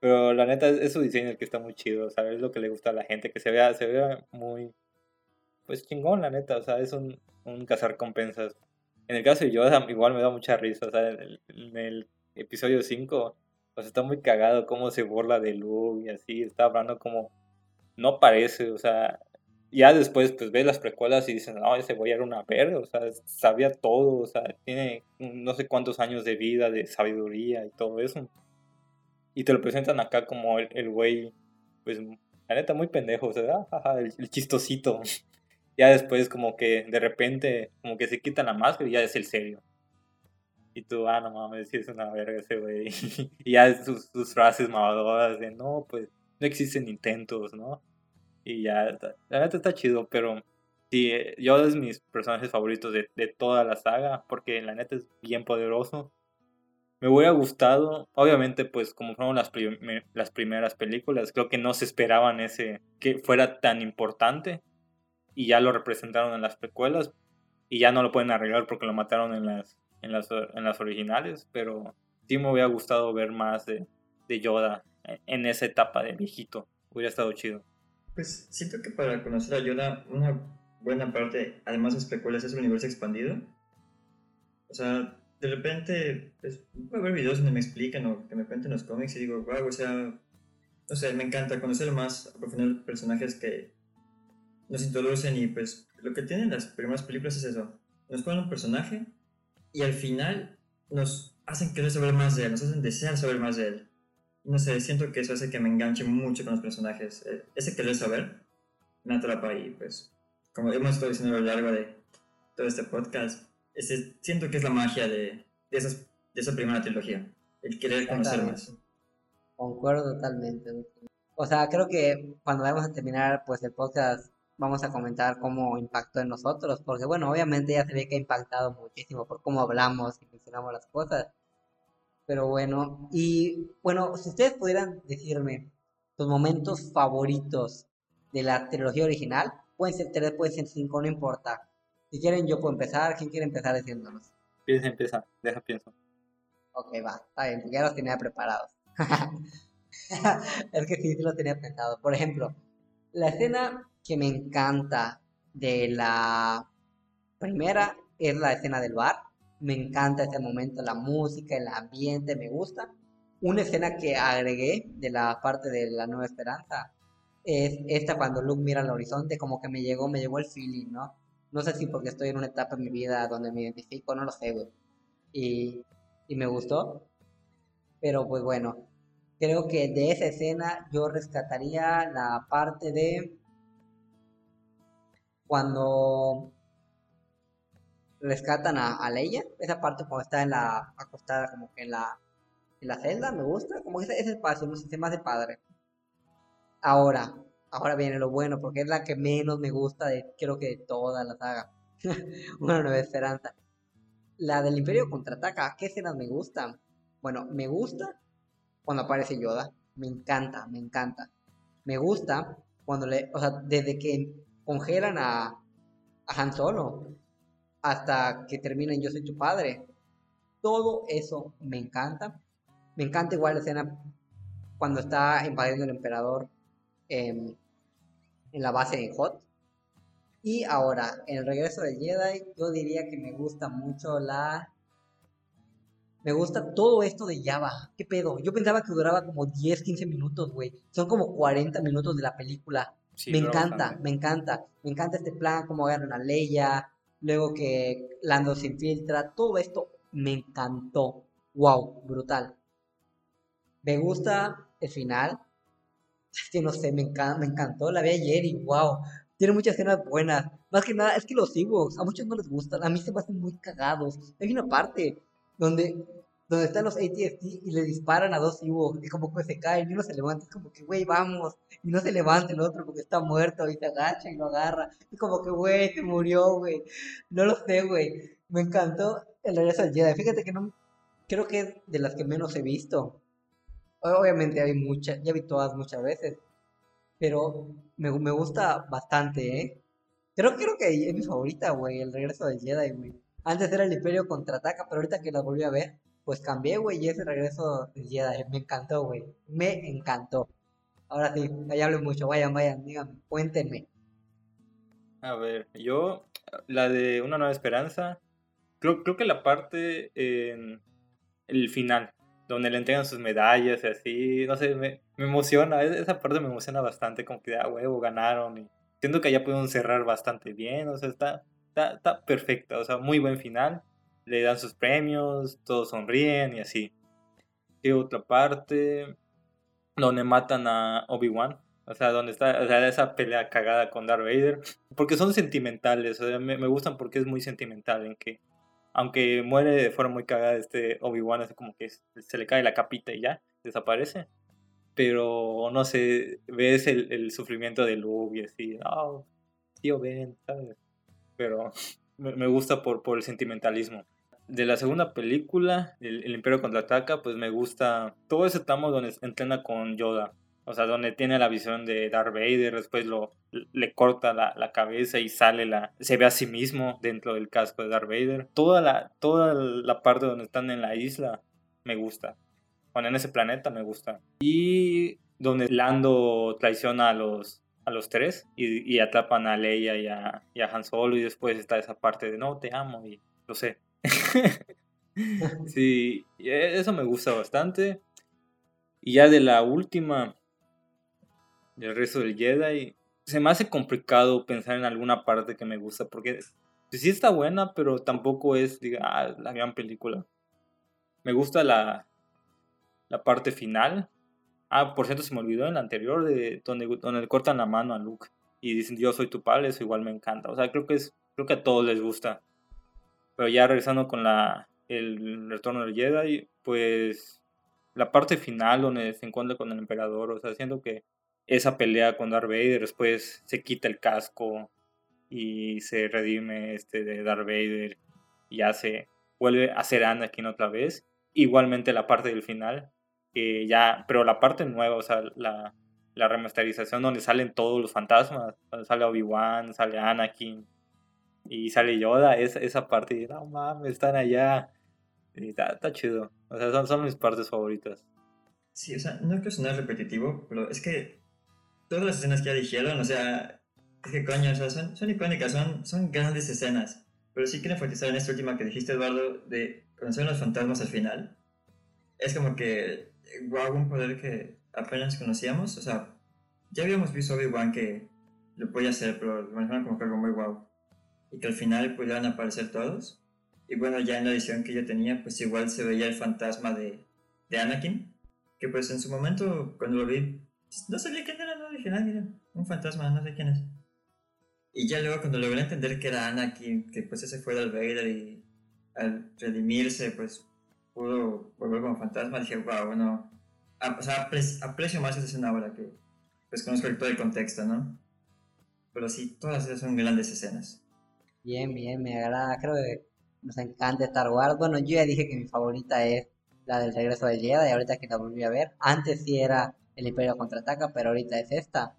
Pero la neta es, su diseño el que está muy chido, ¿sabes? Es lo que le gusta a la gente, que se vea, se vea muy. Pues chingón, la neta, o sea, es un, un cazar compensas. En el caso de Yoda, igual me da mucha risa, o sea, en el, en el episodio 5 pues está muy cagado cómo se burla de Luke y así, está hablando como no parece, o sea, ya después pues ves las precuelas y dicen, no, ese güey era una verga, o sea, sabía todo, o sea, tiene no sé cuántos años de vida, de sabiduría y todo eso. Y te lo presentan acá como el, el güey, pues, la neta, muy pendejo, o sea, jaja, el, el, chistosito. ya después como que de repente, como que se quita la máscara y ya es el serio. Y tú, ah, no mames, si es una verga ese güey. y ya sus, frases mamadoras de, no, pues, no existen intentos, ¿no? Y ya, la neta está chido, pero sí, yo es mis personajes favoritos de, de toda la saga, porque la neta es bien poderoso. Me hubiera gustado, obviamente, pues como fueron las, las primeras películas, creo que no se esperaban ese, que fuera tan importante, y ya lo representaron en las precuelas, y ya no lo pueden arreglar porque lo mataron en las en las, en las originales, pero sí me hubiera gustado ver más de, de Yoda en esa etapa de viejito. Hubiera estado chido. Pues siento que para conocer a Yoda, una buena parte, además de precuelas, es el universo expandido. O sea, de repente, pues, puedo ver videos donde me explican o que me cuenten los cómics y digo, wow, o sea, no sé, me encanta conocer más a profundidad personajes que nos introducen y pues lo que tienen las primeras películas es eso. Nos ponen un personaje y al final nos hacen querer saber más de él, nos hacen desear saber más de él. No sé, siento que eso hace que me enganche mucho con los personajes. Eh, ese querer saber me atrapa y pues, como hemos estado diciendo a lo largo de todo este podcast, ese, siento que es la magia de, de, esas, de esa primera trilogía, el querer conocer más. Concuerdo totalmente. O sea, creo que cuando vamos a terminar pues el podcast vamos a comentar cómo impactó en nosotros, porque bueno, obviamente ya se ve que ha impactado muchísimo por cómo hablamos y mencionamos las cosas. Pero bueno, y bueno, si ustedes pudieran decirme sus momentos favoritos de la trilogía original, pueden ser tres, pueden ser cinco, no importa. Si quieren, yo puedo empezar. ¿Quién quiere empezar diciéndonos? Empieza, empieza, deja pienso. Ok, va, está bien, porque ya los tenía preparados. es que sí, sí los tenía pensado. Por ejemplo, la escena que me encanta de la primera es la escena del bar. Me encanta este momento, la música, el ambiente, me gusta. Una escena que agregué de la parte de la Nueva Esperanza es esta cuando Luke mira al horizonte, como que me llegó, me llegó el feeling, ¿no? No sé si porque estoy en una etapa en mi vida donde me identifico, no lo sé, güey. Y, y me gustó. Pero pues bueno, creo que de esa escena yo rescataría la parte de cuando rescatan a, a, Leia, esa parte cuando está en la acostada como que en la en la celda, me gusta, como ese, ese espacio, no sé, se me hace padre. Ahora, ahora viene lo bueno, porque es la que menos me gusta de, creo que de toda la saga. Una nueva esperanza. La del Imperio contraataca, ¿qué escenas me gustan? Bueno, me gusta cuando aparece Yoda. Me encanta, me encanta. Me gusta cuando le, o sea, desde que congelan a, Han Solo hasta que terminen Yo soy tu padre. Todo eso me encanta. Me encanta igual la escena cuando está invadiendo el emperador en, en la base de Hot. Y ahora, en el regreso de Jedi, yo diría que me gusta mucho la... Me gusta todo esto de Java. ¿Qué pedo? Yo pensaba que duraba como 10, 15 minutos, güey. Son como 40 minutos de la película. me encanta, me encanta. Me encanta este plan, cómo agarran a Leia. Luego que Lando se infiltra. Todo esto me encantó. Wow, brutal. Me gusta el final. Es que no sé, me, me encantó. La vi ayer y wow. Tiene muchas escenas buenas. Más que nada, es que los Ewoks a muchos no les gustan. A mí se me hacen muy cagados. Hay una parte donde, donde están los ATST y le disparan a dos Ewoks y como que se caen y uno se levanta. Es como que, güey, vamos. Y no se levanta el otro porque está muerto y se agacha y lo agarra. Y como que, güey, se murió, güey. No lo sé, güey. Me encantó el regreso al Jedi. Fíjate que no. Creo que es de las que menos he visto. Obviamente hay muchas, ya vi todas muchas veces, pero me, me gusta bastante, ¿eh? Creo, creo que es mi favorita, güey, el regreso del Jedi, güey. Antes era el Imperio contraataca, pero ahorita que la volví a ver, pues cambié, güey, y ese regreso del Jedi me encantó, güey. Me encantó. Ahora sí, ya hablo mucho, vayan, vayan, díganme, cuéntenme. A ver, yo, la de Una Nueva Esperanza, creo, creo que la parte en el final, donde le entregan sus medallas y así, no sé, me, me emociona, e-, esa parte me emociona bastante, como que, ah, huevo, ganaron, y siento que ya pudieron cerrar bastante bien, o sea, está, está, está perfecta, o sea, muy buen final, le dan sus premios, todos sonríen y así. Y otra parte, donde matan a Obi-Wan, o sea, donde está o sea, esa pelea cagada con Darth Vader, porque son sentimentales, o sea, me, me gustan porque es muy sentimental, en que aunque muere de forma muy cagada este Obi-Wan, así como que se le cae la capita y ya, desaparece. Pero no sé, ves el, el sufrimiento de Luke y así, oh, tío Ben, ¿sabes? Pero me, gusta por, por el sentimentalismo. De la segunda película, el, el Imperio contraataca, pues me gusta todo ese tramo donde entrena con Yoda. O sea, donde tiene la visión de Darth Vader, después lo, le corta la, la, cabeza y sale la... Se ve a sí mismo dentro del casco de Darth Vader. Toda la, toda la parte donde están en la isla me gusta. Bueno, en ese planeta me gusta. Y donde Lando traiciona a los, los tres y, atrapan a Leia y a, Han Solo y después está esa parte de no, te amo y lo sé. sí, eso me gusta bastante. Y ya de la última, del resto del Jedi, se me hace complicado pensar en alguna parte que me gusta, porque sí está buena, pero tampoco es, diga, ah, la gran película. Me gusta la, la parte final. Ah, por cierto, se me olvidó en la anterior, de donde, donde le cortan la mano a Luke y dicen yo soy tu padre, eso igual me encanta. O sea, creo que es, creo que a todos les gusta. Pero ya regresando con la, el retorno del Jedi, pues la parte final donde se encuentra con el emperador, o sea, siento que esa pelea con Darth Vader, después se quita el casco y se redime este de Darth Vader y ya se vuelve a ser Anakin otra vez. Igualmente la parte del final, que ya, pero la parte nueva, o sea, la, la remasterización donde salen todos los fantasmas, sale Obi-Wan, sale Anakin y sale Yoda, esa, esa parte, no mames, están allá. Está, chido. O sea, son, son mis partes favoritas. Sí, o sea, no es que repetitivo, pero es que todas las escenas que ya dijeron, o sea, es que coño, o sea, son, son icónicas, son, son grandes escenas. Pero sí quiero enfatizar en esta última que dijiste, Eduardo, de conocer a los fantasmas al final. Es como que, wow, un poder que apenas conocíamos. O sea, ya habíamos visto Obi-Wan que lo podía hacer, pero lo manejaron como que algo muy wow. Y que al final pudieran aparecer todos. Y bueno, ya en la edición que yo tenía, pues igual se veía el fantasma de, de Anakin. Que pues en su momento, cuando lo vi, no sabía quién era, no dije, ah, mira, un fantasma, no sé quién es. Y ya luego cuando logré entender que era Anakin, que pues ese fue Darth Vader y al redimirse, pues pudo volver como fantasma, dije, wow, bueno, o sea, aprecio más esa escena ahora que pues conozco todo el contexto, ¿no? Pero sí, todas esas son grandes escenas. Bien, bien, me agrada, creo que nos encanta Star Wars. Bueno, yo ya dije que mi favorita es la del regreso del Jedi, y ahorita que la volví a ver. Antes sí era el Imperio contraataca, pero ahorita es esta.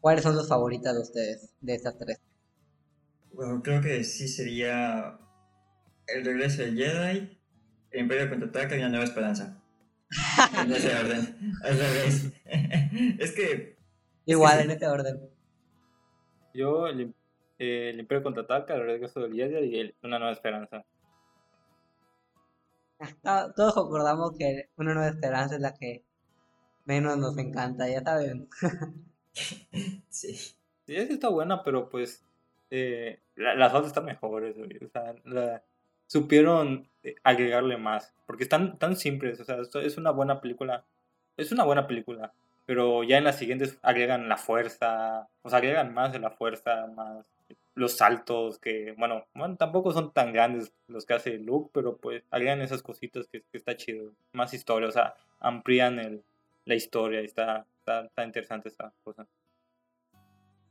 ¿Cuáles son sus favoritas de ustedes, de estas tres? Bueno, creo que sí sería el regreso del Jedi, el Imperio contraataca y una nueva esperanza. en ese orden. es que. Igual, en ese orden. Yo, el, el Imperio contraataca, el regreso del Jedi y una nueva esperanza. todos concordamos que una nueva esperanza es la que menos nos encanta, ya saben. sí. Sí, es está buena, pero pues eh, las otras están mejores, O sea, supieron eh, agregarle más, porque están tan simples, o sea, esto es una buena película, es una buena película, pero ya en las siguientes agregan la fuerza, o sea, agregan más de la fuerza, más los saltos que, bueno, bueno, tampoco son tan grandes los que hace Luke, pero pues agregan esas cositas que, que está chido, más historia, o sea, amplían el, la historia, está, está, interesante esa cosa.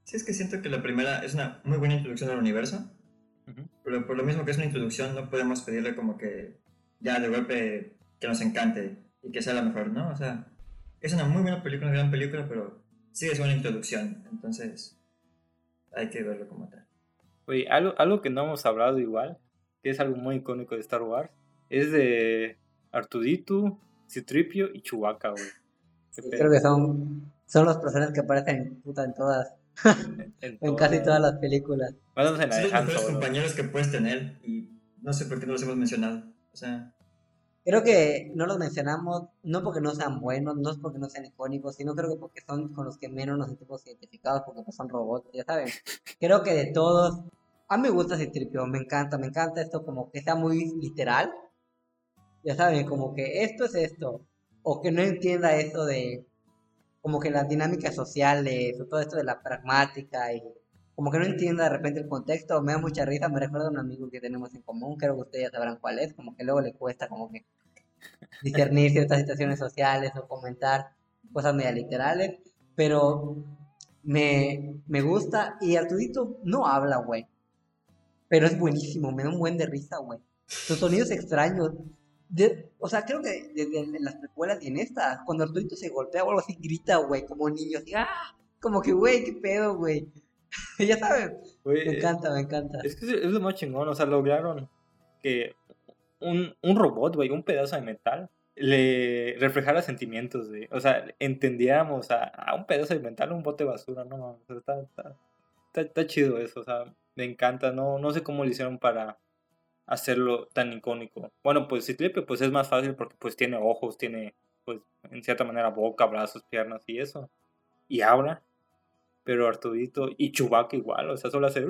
Sí, es que siento que la primera es una muy buena introducción al universo, pero por lo mismo que es una introducción, no podemos pedirle como que ya de golpe que nos encante y que sea la mejor, ¿no? O sea, es una muy buena película, una gran película, pero sigue siendo una introducción, entonces hay que verlo como tal. Oye, algo, algo que no hemos hablado igual, que es algo muy icónico de Star Wars, es de Artudito, Citripio y Chewbacca, güey. creo que son, son los personajes que aparecen puta en todas. en, casi todas las películas. Bueno, son los mejores compañeros que puedes tener y no sé por qué no los hemos mencionado. O sea... Creo que no los mencionamos, no porque no sean buenos, no es porque no sean icónicos, sino creo que porque son con los que menos nos sentimos identificados, porque pues son robots, ya saben. Creo que de todos, a mí me gusta ese tripio, me encanta, me encanta esto como que sea muy literal. Ya saben, como que esto es esto, o que no entienda eso de como que las dinámicas sociales o todo esto de la pragmática y como que no entienda de repente el contexto, me da mucha risa, me recuerda a un amigo que tenemos en común, creo que ustedes ya sabrán cuál es, como que luego le cuesta como que discernir ciertas situaciones sociales o comentar cosas media literales, pero me, me gusta y Artudito no habla, güey, pero es buenísimo, me da un buen de risa, güey. Sus sonidos extraños, o sea, creo que desde en las precuelas y en esta, cuando Arturito se golpea o algo así, grita, güey, como niño, así, ¡ah! Como que, güey, qué pedo, güey. ya sabes. me encanta, me encanta. Es que es lo más chingón, o sea, lograron que un, un robot, güey, un pedazo de metal, le reflejara sentimientos, güey. O sea, entendiéramos a, a, un pedazo de metal, un bote de basura, no, o sea, está, está, está, está chido eso, o sea, me encanta, no, no sé cómo lo hicieron para hacerlo tan icónico. Bueno, pues Citripio pues es más fácil porque pues tiene ojos, tiene pues en cierta manera boca, brazos, piernas y eso. Y ahora. Pero Arturito y Chewbacca igual, o sea, solo hace...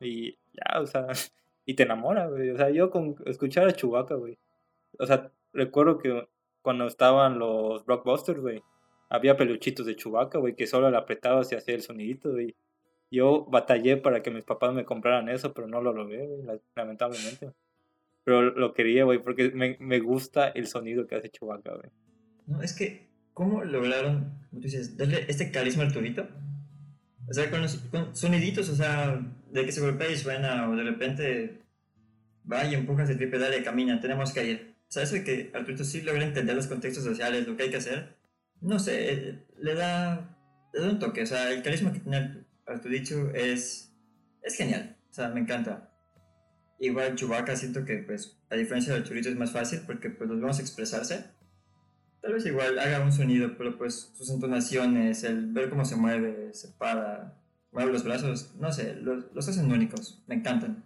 Y ya, o sea, y te enamora, güey. O sea, yo con escuchar a Chewbacca, güey. O sea, recuerdo que cuando estaban los blockbusters, güey, había peluchitos de Chewbacca, güey, que solo le apretabas y hacía el sonidito, güey. Yo batallé para que mis papás me compraran eso, pero no lo logré, lamentablemente. Pero lo quería, güey, porque me, me, gusta el sonido que hace Chewbacca, güey. No, es que, ¿cómo lograron, tú dices, darle este carisma al Arturito? O sea, con, los, con soniditos, o sea, de que se golpea y suena, o de repente va y empuja el triple, dale, camina, tenemos que ir. O sea, eso de que Arturito sí logra entender los contextos sociales, lo que hay que hacer, no sé, le da, le da un toque. O sea, el carisma que tiene Arturito es, es genial. O sea, me encanta. Igual Chewbacca siento que, pues, a diferencia del Churrito es más fácil porque, pues, los vamos a expresarse. Tal vez igual haga un sonido, pero, pues, sus entonaciones, el ver cómo se mueve, se para, mueve los brazos, no sé, los, los hacen únicos. Me encantan.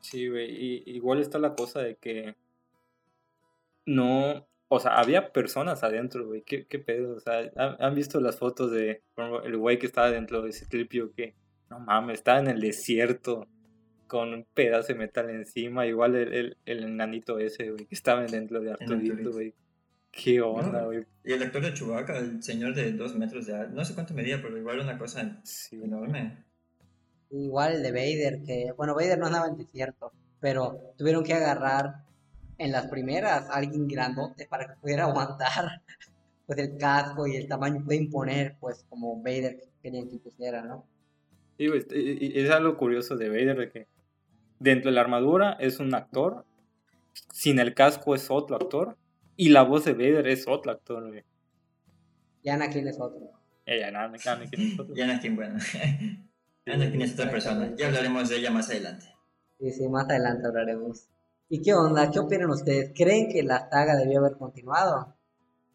Sí, güey, igual está la cosa de que no, o sea, había personas adentro, güey, ¿Qué, qué pedo, o sea, ¿han, visto las fotos de el güey que estaba dentro de ese clipio que, no mames, estaba en el desierto con un pedazo de metal encima, igual el, el, el enanito ese, güey, que estaba dentro de Arturito, güey. ¿Qué onda, güey? y el actor de Chewbacca, el señor de dos metros de no sé cuánto medía, pero igual una cosa enorme. Igual el de Vader, que, bueno, Vader no andaba en desierto, pero tuvieron que agarrar en las primeras alguien grandote para que pudiera aguantar pues el casco y el tamaño puede imponer pues como Vader querían que pusiera, ¿no? Sí, pues, es algo curioso de Vader de que dentro de la armadura es un actor, sin el casco es otro actor y la voz de Vader es otro actor, güey. Y Anakin es otro. Eh, Anakin es otro. y Anakin, bueno. Anakin es otra persona. Ya hablaremos de ella más adelante. Sí, sí, más adelante hablaremos. ¿Y qué onda? ¿Qué opinan ustedes? ¿Creen que la saga debió haber continuado?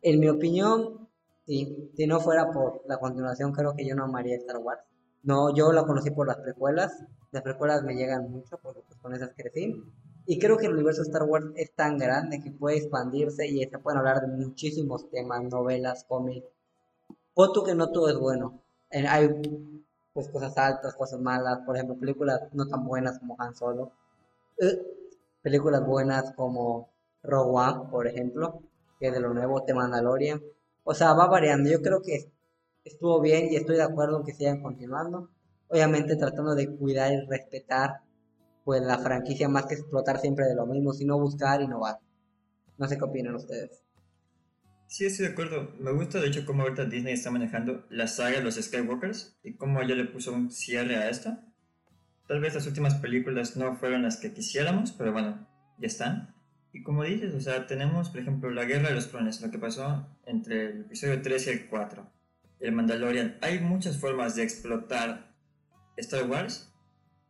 En mi opinión, sí. Si no fuera por la continuación, creo que yo no amaría Star Wars. No, yo la conocí por las precuelas. Las precuelas me llegan mucho porque pues, con esas crecí. Y creo que el universo Star Wars es tan grande que puede expandirse y se pueden hablar de muchísimos temas, novelas, cómics. Foto que no todo es bueno. Hay pues cosas altas, cosas malas, por ejemplo, películas no tan buenas como Han Solo. Eh, películas buenas como Rogue One, por ejemplo, que de lo nuevo, The Mandalorian. O sea, va variando. Yo creo que estuvo bien y estoy de acuerdo en que sigan continuando. Obviamente tratando de cuidar y respetar pues la franquicia más que explotar siempre de lo mismo, sino buscar innovar. No sé qué opinan ustedes. Sí, estoy de acuerdo. Me gusta de hecho cómo ahorita Disney está manejando la saga de los Skywalkers y cómo ella le puso un cierre a esta. Tal vez las últimas películas no fueron las que quisiéramos, pero bueno, ya están. Y como dices, o sea, tenemos, por ejemplo, la Guerra de los Clones, lo que pasó entre el episodio 3 y el 4, el Mandalorian. Hay muchas formas de explotar Star Wars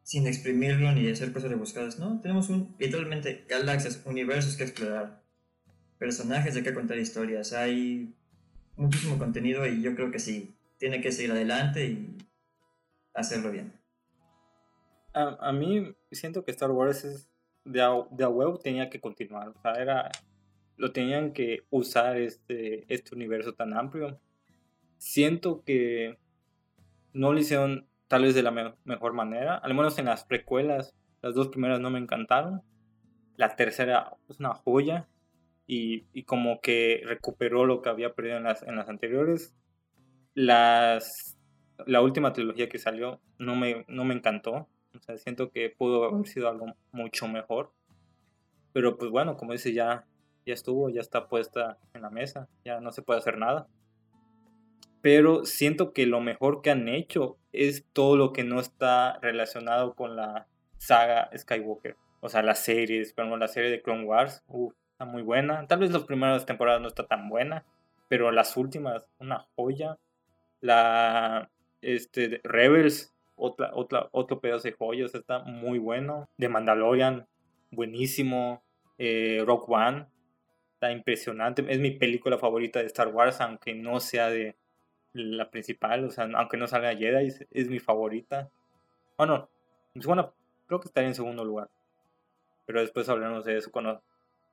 sin exprimirlo ni hacer cosas rebuscadas, ¿no? Tenemos un, literalmente galaxias, universos que explorar, personajes de que contar historias, hay muchísimo contenido y yo creo que sí, tiene que seguir adelante y hacerlo bien a, mí siento que Star Wars es de a, de huevo tenía que continuar. O sea, era, lo tenían que usar este, este universo tan amplio. Siento que no lo hicieron tal vez de la mejor manera. Al menos en las precuelas, las dos primeras no me encantaron. La tercera es una joya. Y, y como que recuperó lo que había perdido en las, en las anteriores. Las, la última trilogía que salió no me, no me encantó. O sea, siento que pudo haber sido algo mucho mejor. Pero pues bueno, como dice, ya, ya estuvo, ya está puesta en la mesa, ya no se puede hacer nada. Pero siento que lo mejor que han hecho es todo lo que no está relacionado con la saga Skywalker. O sea, las series, como la serie de Clone Wars, está muy buena. Tal vez las primeras temporadas no está tan buena, pero las últimas, una joya. La este, Rebels otra, otro pedazo de joyas, está muy bueno. De Mandalorian, buenísimo. Eh, Rock One, está impresionante. Es mi película favorita de Star Wars, aunque no sea de la principal, o sea, aunque no salga Jedi, es, mi favorita. Bueno, bueno, creo que estaría en segundo lugar. Pero después hablaremos de eso cuando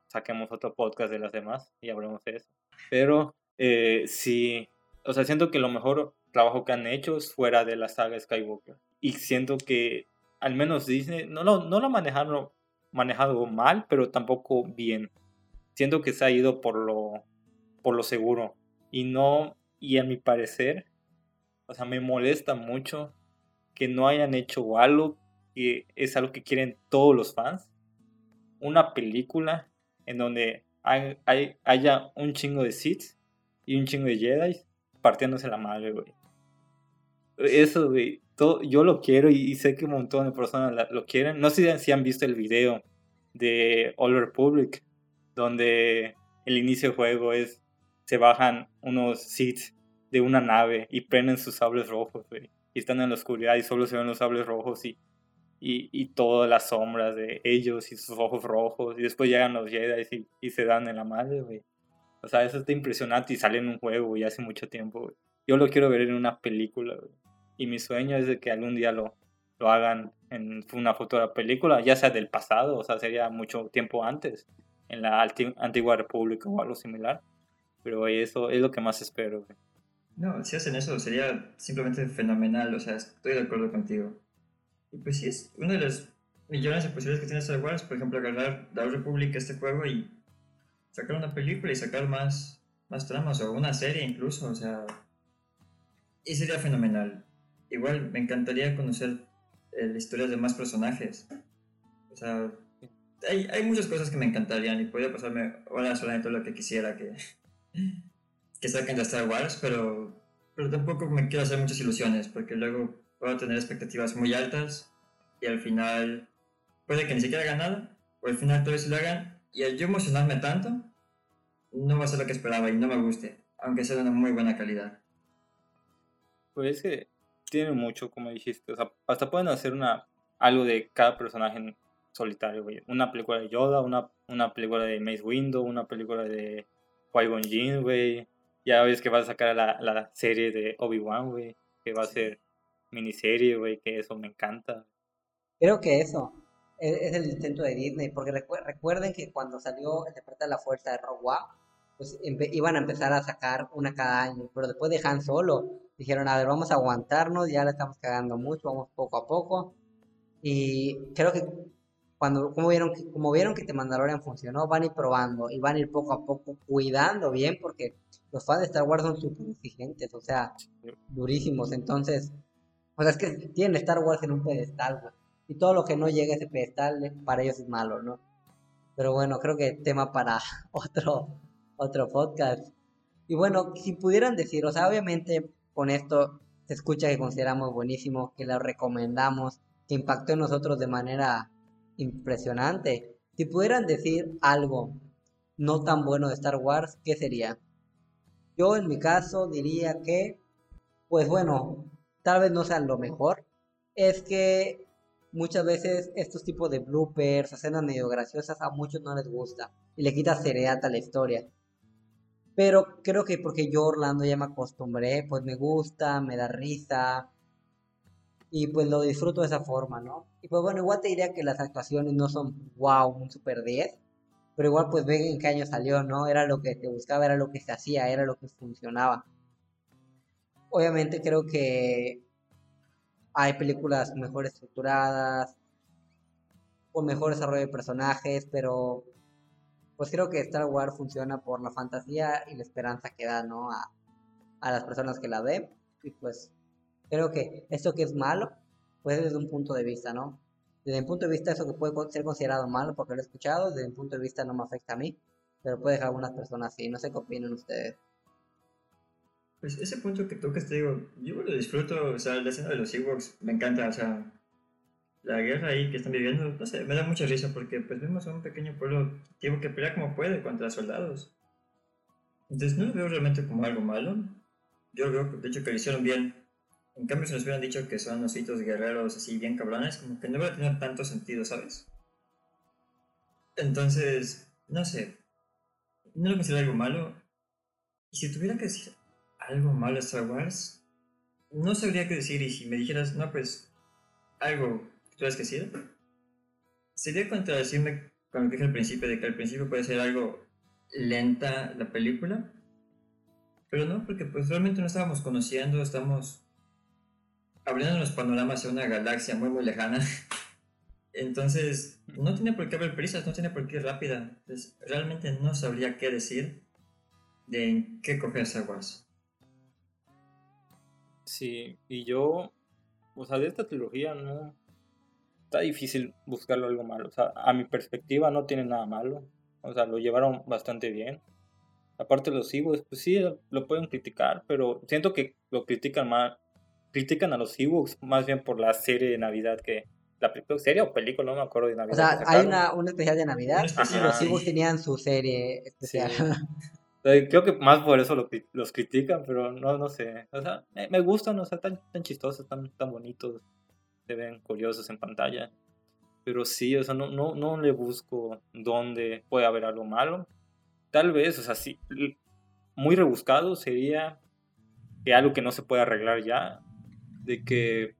saquemos otro podcast de las demás y hablemos de eso. Pero eh, sí, o sea, siento que lo mejor trabajo que han hecho fuera de la saga Skywalker. Y siento que al menos Disney no lo, no lo manejaron manejado mal, pero tampoco bien. Siento que se ha ido por lo, por lo seguro. Y no, y a mi parecer, o sea, me molesta mucho que no hayan hecho algo que es algo que quieren todos los fans. Una película en donde hay, haya un chingo de Sith y un chingo de Jedi partiéndose la madre, güey. Eso, güey. yo lo quiero y, sé que un montón de personas lo quieren. No sé si han visto el video de All Republic, donde el inicio del juego es se bajan unos Sith de una nave y prenden sus sables rojos, güey. Y están en la oscuridad y solo se ven los sables rojos y, y, y todas las sombras de ellos y sus ojos rojos. Y después llegan los Jedi y, y se dan en la madre, güey. O sea, eso está impresionante y sale en un juego, y hace mucho tiempo, güey. Yo lo quiero ver en una película, güey. Y mi sueño es de que algún día lo, lo hagan en una futura película, ya sea del pasado, o sea, sería mucho tiempo antes, en la antigua república o algo similar. Pero eso es lo que más espero. Güey. No, si hacen eso sería simplemente fenomenal, o sea, estoy de acuerdo contigo. Y pues sí, es una de las millones de posibilidades que tiene Star Wars, por ejemplo, agarrar la Republic este juego y sacar una película y sacar más, más tramas o una serie incluso, o sea, y sería fenomenal. Igual me encantaría conocer eh, la historia de más personajes. O sea, hay, hay, muchas cosas que me encantarían y podría pasarme horas solamente lo que quisiera que, que saquen de Star Wars, pero, pero tampoco me quiero hacer muchas ilusiones porque luego puedo tener expectativas muy altas y al final puede que ni siquiera hagan nada o al final todo eso lo hagan y al yo emocionarme tanto no va a ser lo que esperaba y no me guste, aunque sea de una muy buena calidad. Pues es que tiene mucho, como dijiste. O sea, hasta pueden hacer una algo de cada personaje en solitario, güey. Una película de Yoda, una, una película de Mace Windu, una película de Qui-Gon Jinn, güey. Ya ves que va a sacar la, la serie de Obi-Wan, güey. Que va a ser miniserie, güey. Que eso me encanta. Creo que eso es, el intento de Disney. Porque recuerden que cuando salió El Despertar de la Fuerza de Rogue One, pues iban a empezar a sacar una cada año. Pero después de Han Solo dijeron, a ver, vamos a aguantarnos, ya la estamos cagando mucho, vamos poco a poco. Y creo que cuando como vieron, que, como vieron que te Mandalorian funcionó, van a ir probando y van a ir poco a poco cuidando bien, porque los fans de Star Wars son súper exigentes, o sea, durísimos. Entonces, o sea, es que tienen Star Wars en un pedestal, Y todo lo que no llegue a ese pedestal, para ellos es malo, ¿no? Pero bueno, creo que tema para otro, otro podcast. Y bueno, si pudieran decir, o sea, obviamente con esto se escucha que consideramos buenísimo, que lo recomendamos, que impactó en nosotros de manera impresionante. Si pudieran decir algo no tan bueno de Star Wars, ¿qué sería? Yo en mi caso diría que, pues bueno, tal vez no sean lo mejor. Es que muchas veces estos tipos de bloopers, escenas medio graciosas, a muchos no les gusta y le quita seriedad a la historia. Pero creo que porque yo Orlando ya me acostumbré, pues me gusta, me da risa. Y pues lo disfruto de esa forma, ¿no? Y pues bueno, igual te diría que las actuaciones no son wow, un super 10. Pero igual pues ven en qué año salió, ¿no? Era lo que te buscaba, era lo que se hacía, era lo que funcionaba. Obviamente creo que hay películas mejor estructuradas, con mejor desarrollo de personajes, pero pues creo que Star Wars funciona por la fantasía y la esperanza que da, ¿no? A, las personas que la ven. Y pues creo que esto que es malo, pues desde un punto de vista, ¿no? Desde mi punto de vista eso que puede ser considerado malo porque lo he escuchado, desde mi punto de vista no me afecta a mí, pero puede dejar a algunas personas así, no sé qué opinan ustedes. Pues ese punto que tocas, te digo, yo lo disfruto, o sea, la escena de los Ewoks me encanta, o sea, la guerra ahí que están viviendo, no sé, me da mucha risa porque pues vemos a un pequeño pueblo tiene que pelear como puede contra soldados. Entonces no lo veo realmente como algo malo. Yo veo, de hecho, que lo hicieron bien. En cambio, si nos hubieran dicho que son ositos guerreros así bien cabrones, como que no hubiera tenido tanto sentido, ¿sabes? Entonces, no sé. No lo considero algo malo. Y si tuviera que decir algo malo a Star Wars, no sabría qué decir. Y si me dijeras, no, pues algo ¿Sabes qué sí? Sería contradecirme con lo que dije al principio, de que al principio puede ser algo lenta la película, Pero no, porque pues realmente no estábamos conociendo, estamos abriendo los panoramas a una galaxia muy muy lejana. Entonces, no tiene por qué haber prisas, no tiene por qué ir rápida. Entonces, realmente no sabría qué decir de en qué coger Wars. Sí, y yo, o sea, de esta trilogía no... Está difícil buscarlo algo malo. O sea, a mi perspectiva no tiene nada malo. O sea, lo llevaron bastante bien. Aparte los Ewoks, pues sí, lo pueden criticar, pero siento que lo critican más, critican a los Ewoks más bien por la serie de Navidad que, la serie o película, no me acuerdo de Navidad. O sea, hay una, una especial de Navidad y los Ewoks tenían su serie especial. Creo que más por eso lo, los critican, pero no, no sé. O sea, me, gustan, o sea, tan, tan chistosos, tan, tan bonitos. Se ven curiosos en pantalla. Pero sí, o sea, no, no, no le busco dónde puede haber algo malo. Tal vez, o sea, sí, muy rebuscado sería que algo que no se puede arreglar ya, de que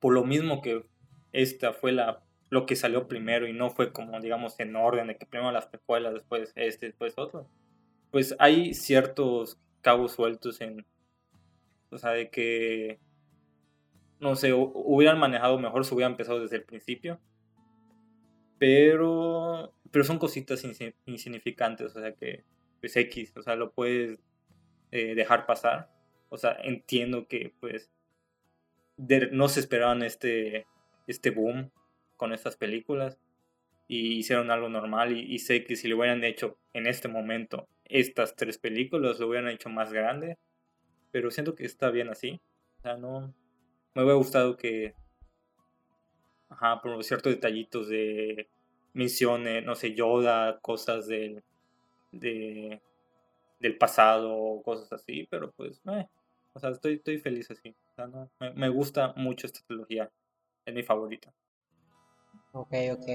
por lo mismo que esta fue la lo que salió primero y no fue como digamos en orden de que primero las precuelas, después este, después otro. Pues hay ciertos cabos sueltos en o sea, de que no sé, hubieran manejado mejor si hubieran empezado desde el principio. Pero pero son cositas insignificantes, o sea que pues X, o sea, lo puedes eh, dejar pasar. O sea, entiendo que pues no se esperaban este este boom con estas películas y hicieron algo normal y, sé que si lo hubieran hecho en este momento estas tres películas lo hubieran hecho más grande pero siento que está bien así o sea no me hubiera gustado que ajá por ciertos detallitos de misiones no sé Yoda cosas del de, del pasado cosas así pero pues eh, o sea estoy, estoy feliz así o sea, no, me, gusta mucho esta trilogía es mi favorita. Ok, ok.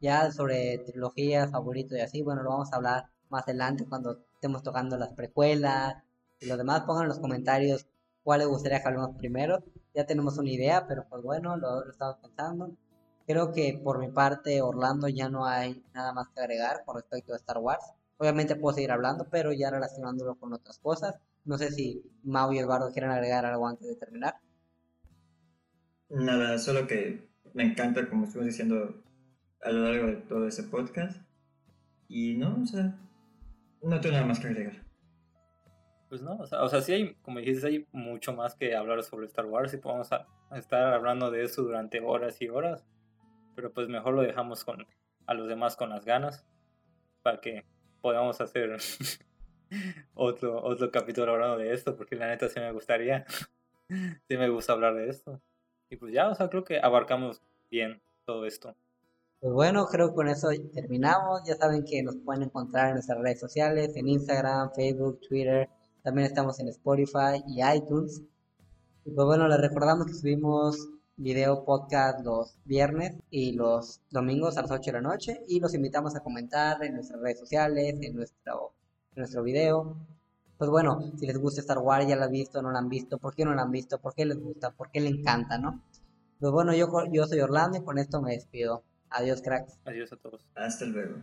Ya sobre trilogía, favorito y así, bueno, lo vamos a hablar más adelante cuando estemos tocando las precuelas y lo demás. Pongan en los comentarios cuál les gustaría que hablemos primero. Ya tenemos una idea, pero pues bueno, lo, estamos pensando. Creo que por mi parte, Orlando, ya no hay nada más que agregar con respecto a Star Wars. Obviamente puedo seguir hablando, pero ya relacionándolo con otras cosas. No sé si Mau y Eduardo quieren agregar algo antes de terminar. Nada, solo que me encanta, como estuvimos diciendo a lo largo de todo ese podcast. Y no, o sea, no tengo nada más que agregar. Pues no, o sea, o sea, sí hay, como dijiste, hay mucho más que hablar sobre Star Wars y podemos estar hablando de eso durante horas y horas. Pero pues mejor lo dejamos con a los demás con las ganas para que podamos hacer otro, otro capítulo hablando de esto, porque la neta sí me gustaría. sí me gusta hablar de esto. Y pues ya, o sea, creo que abarcamos bien todo esto. Pues bueno, creo que con eso terminamos. Ya saben que nos pueden encontrar en nuestras redes sociales, en Instagram, Facebook, Twitter. También estamos en Spotify y iTunes. Y pues bueno, les recordamos que subimos video podcast los viernes y los domingos a las 8 de la noche. Y los invitamos a comentar en nuestras redes sociales, en nuestro, en nuestro video. Pues bueno, si les gusta Star Wars, ya la han visto, no la han visto, ¿por qué no la han visto? ¿Por qué les gusta? ¿Por qué le encanta, no? Pues bueno, yo, yo soy Orlando y con esto me despido. Adiós, cracks. Adiós a todos. Hasta luego.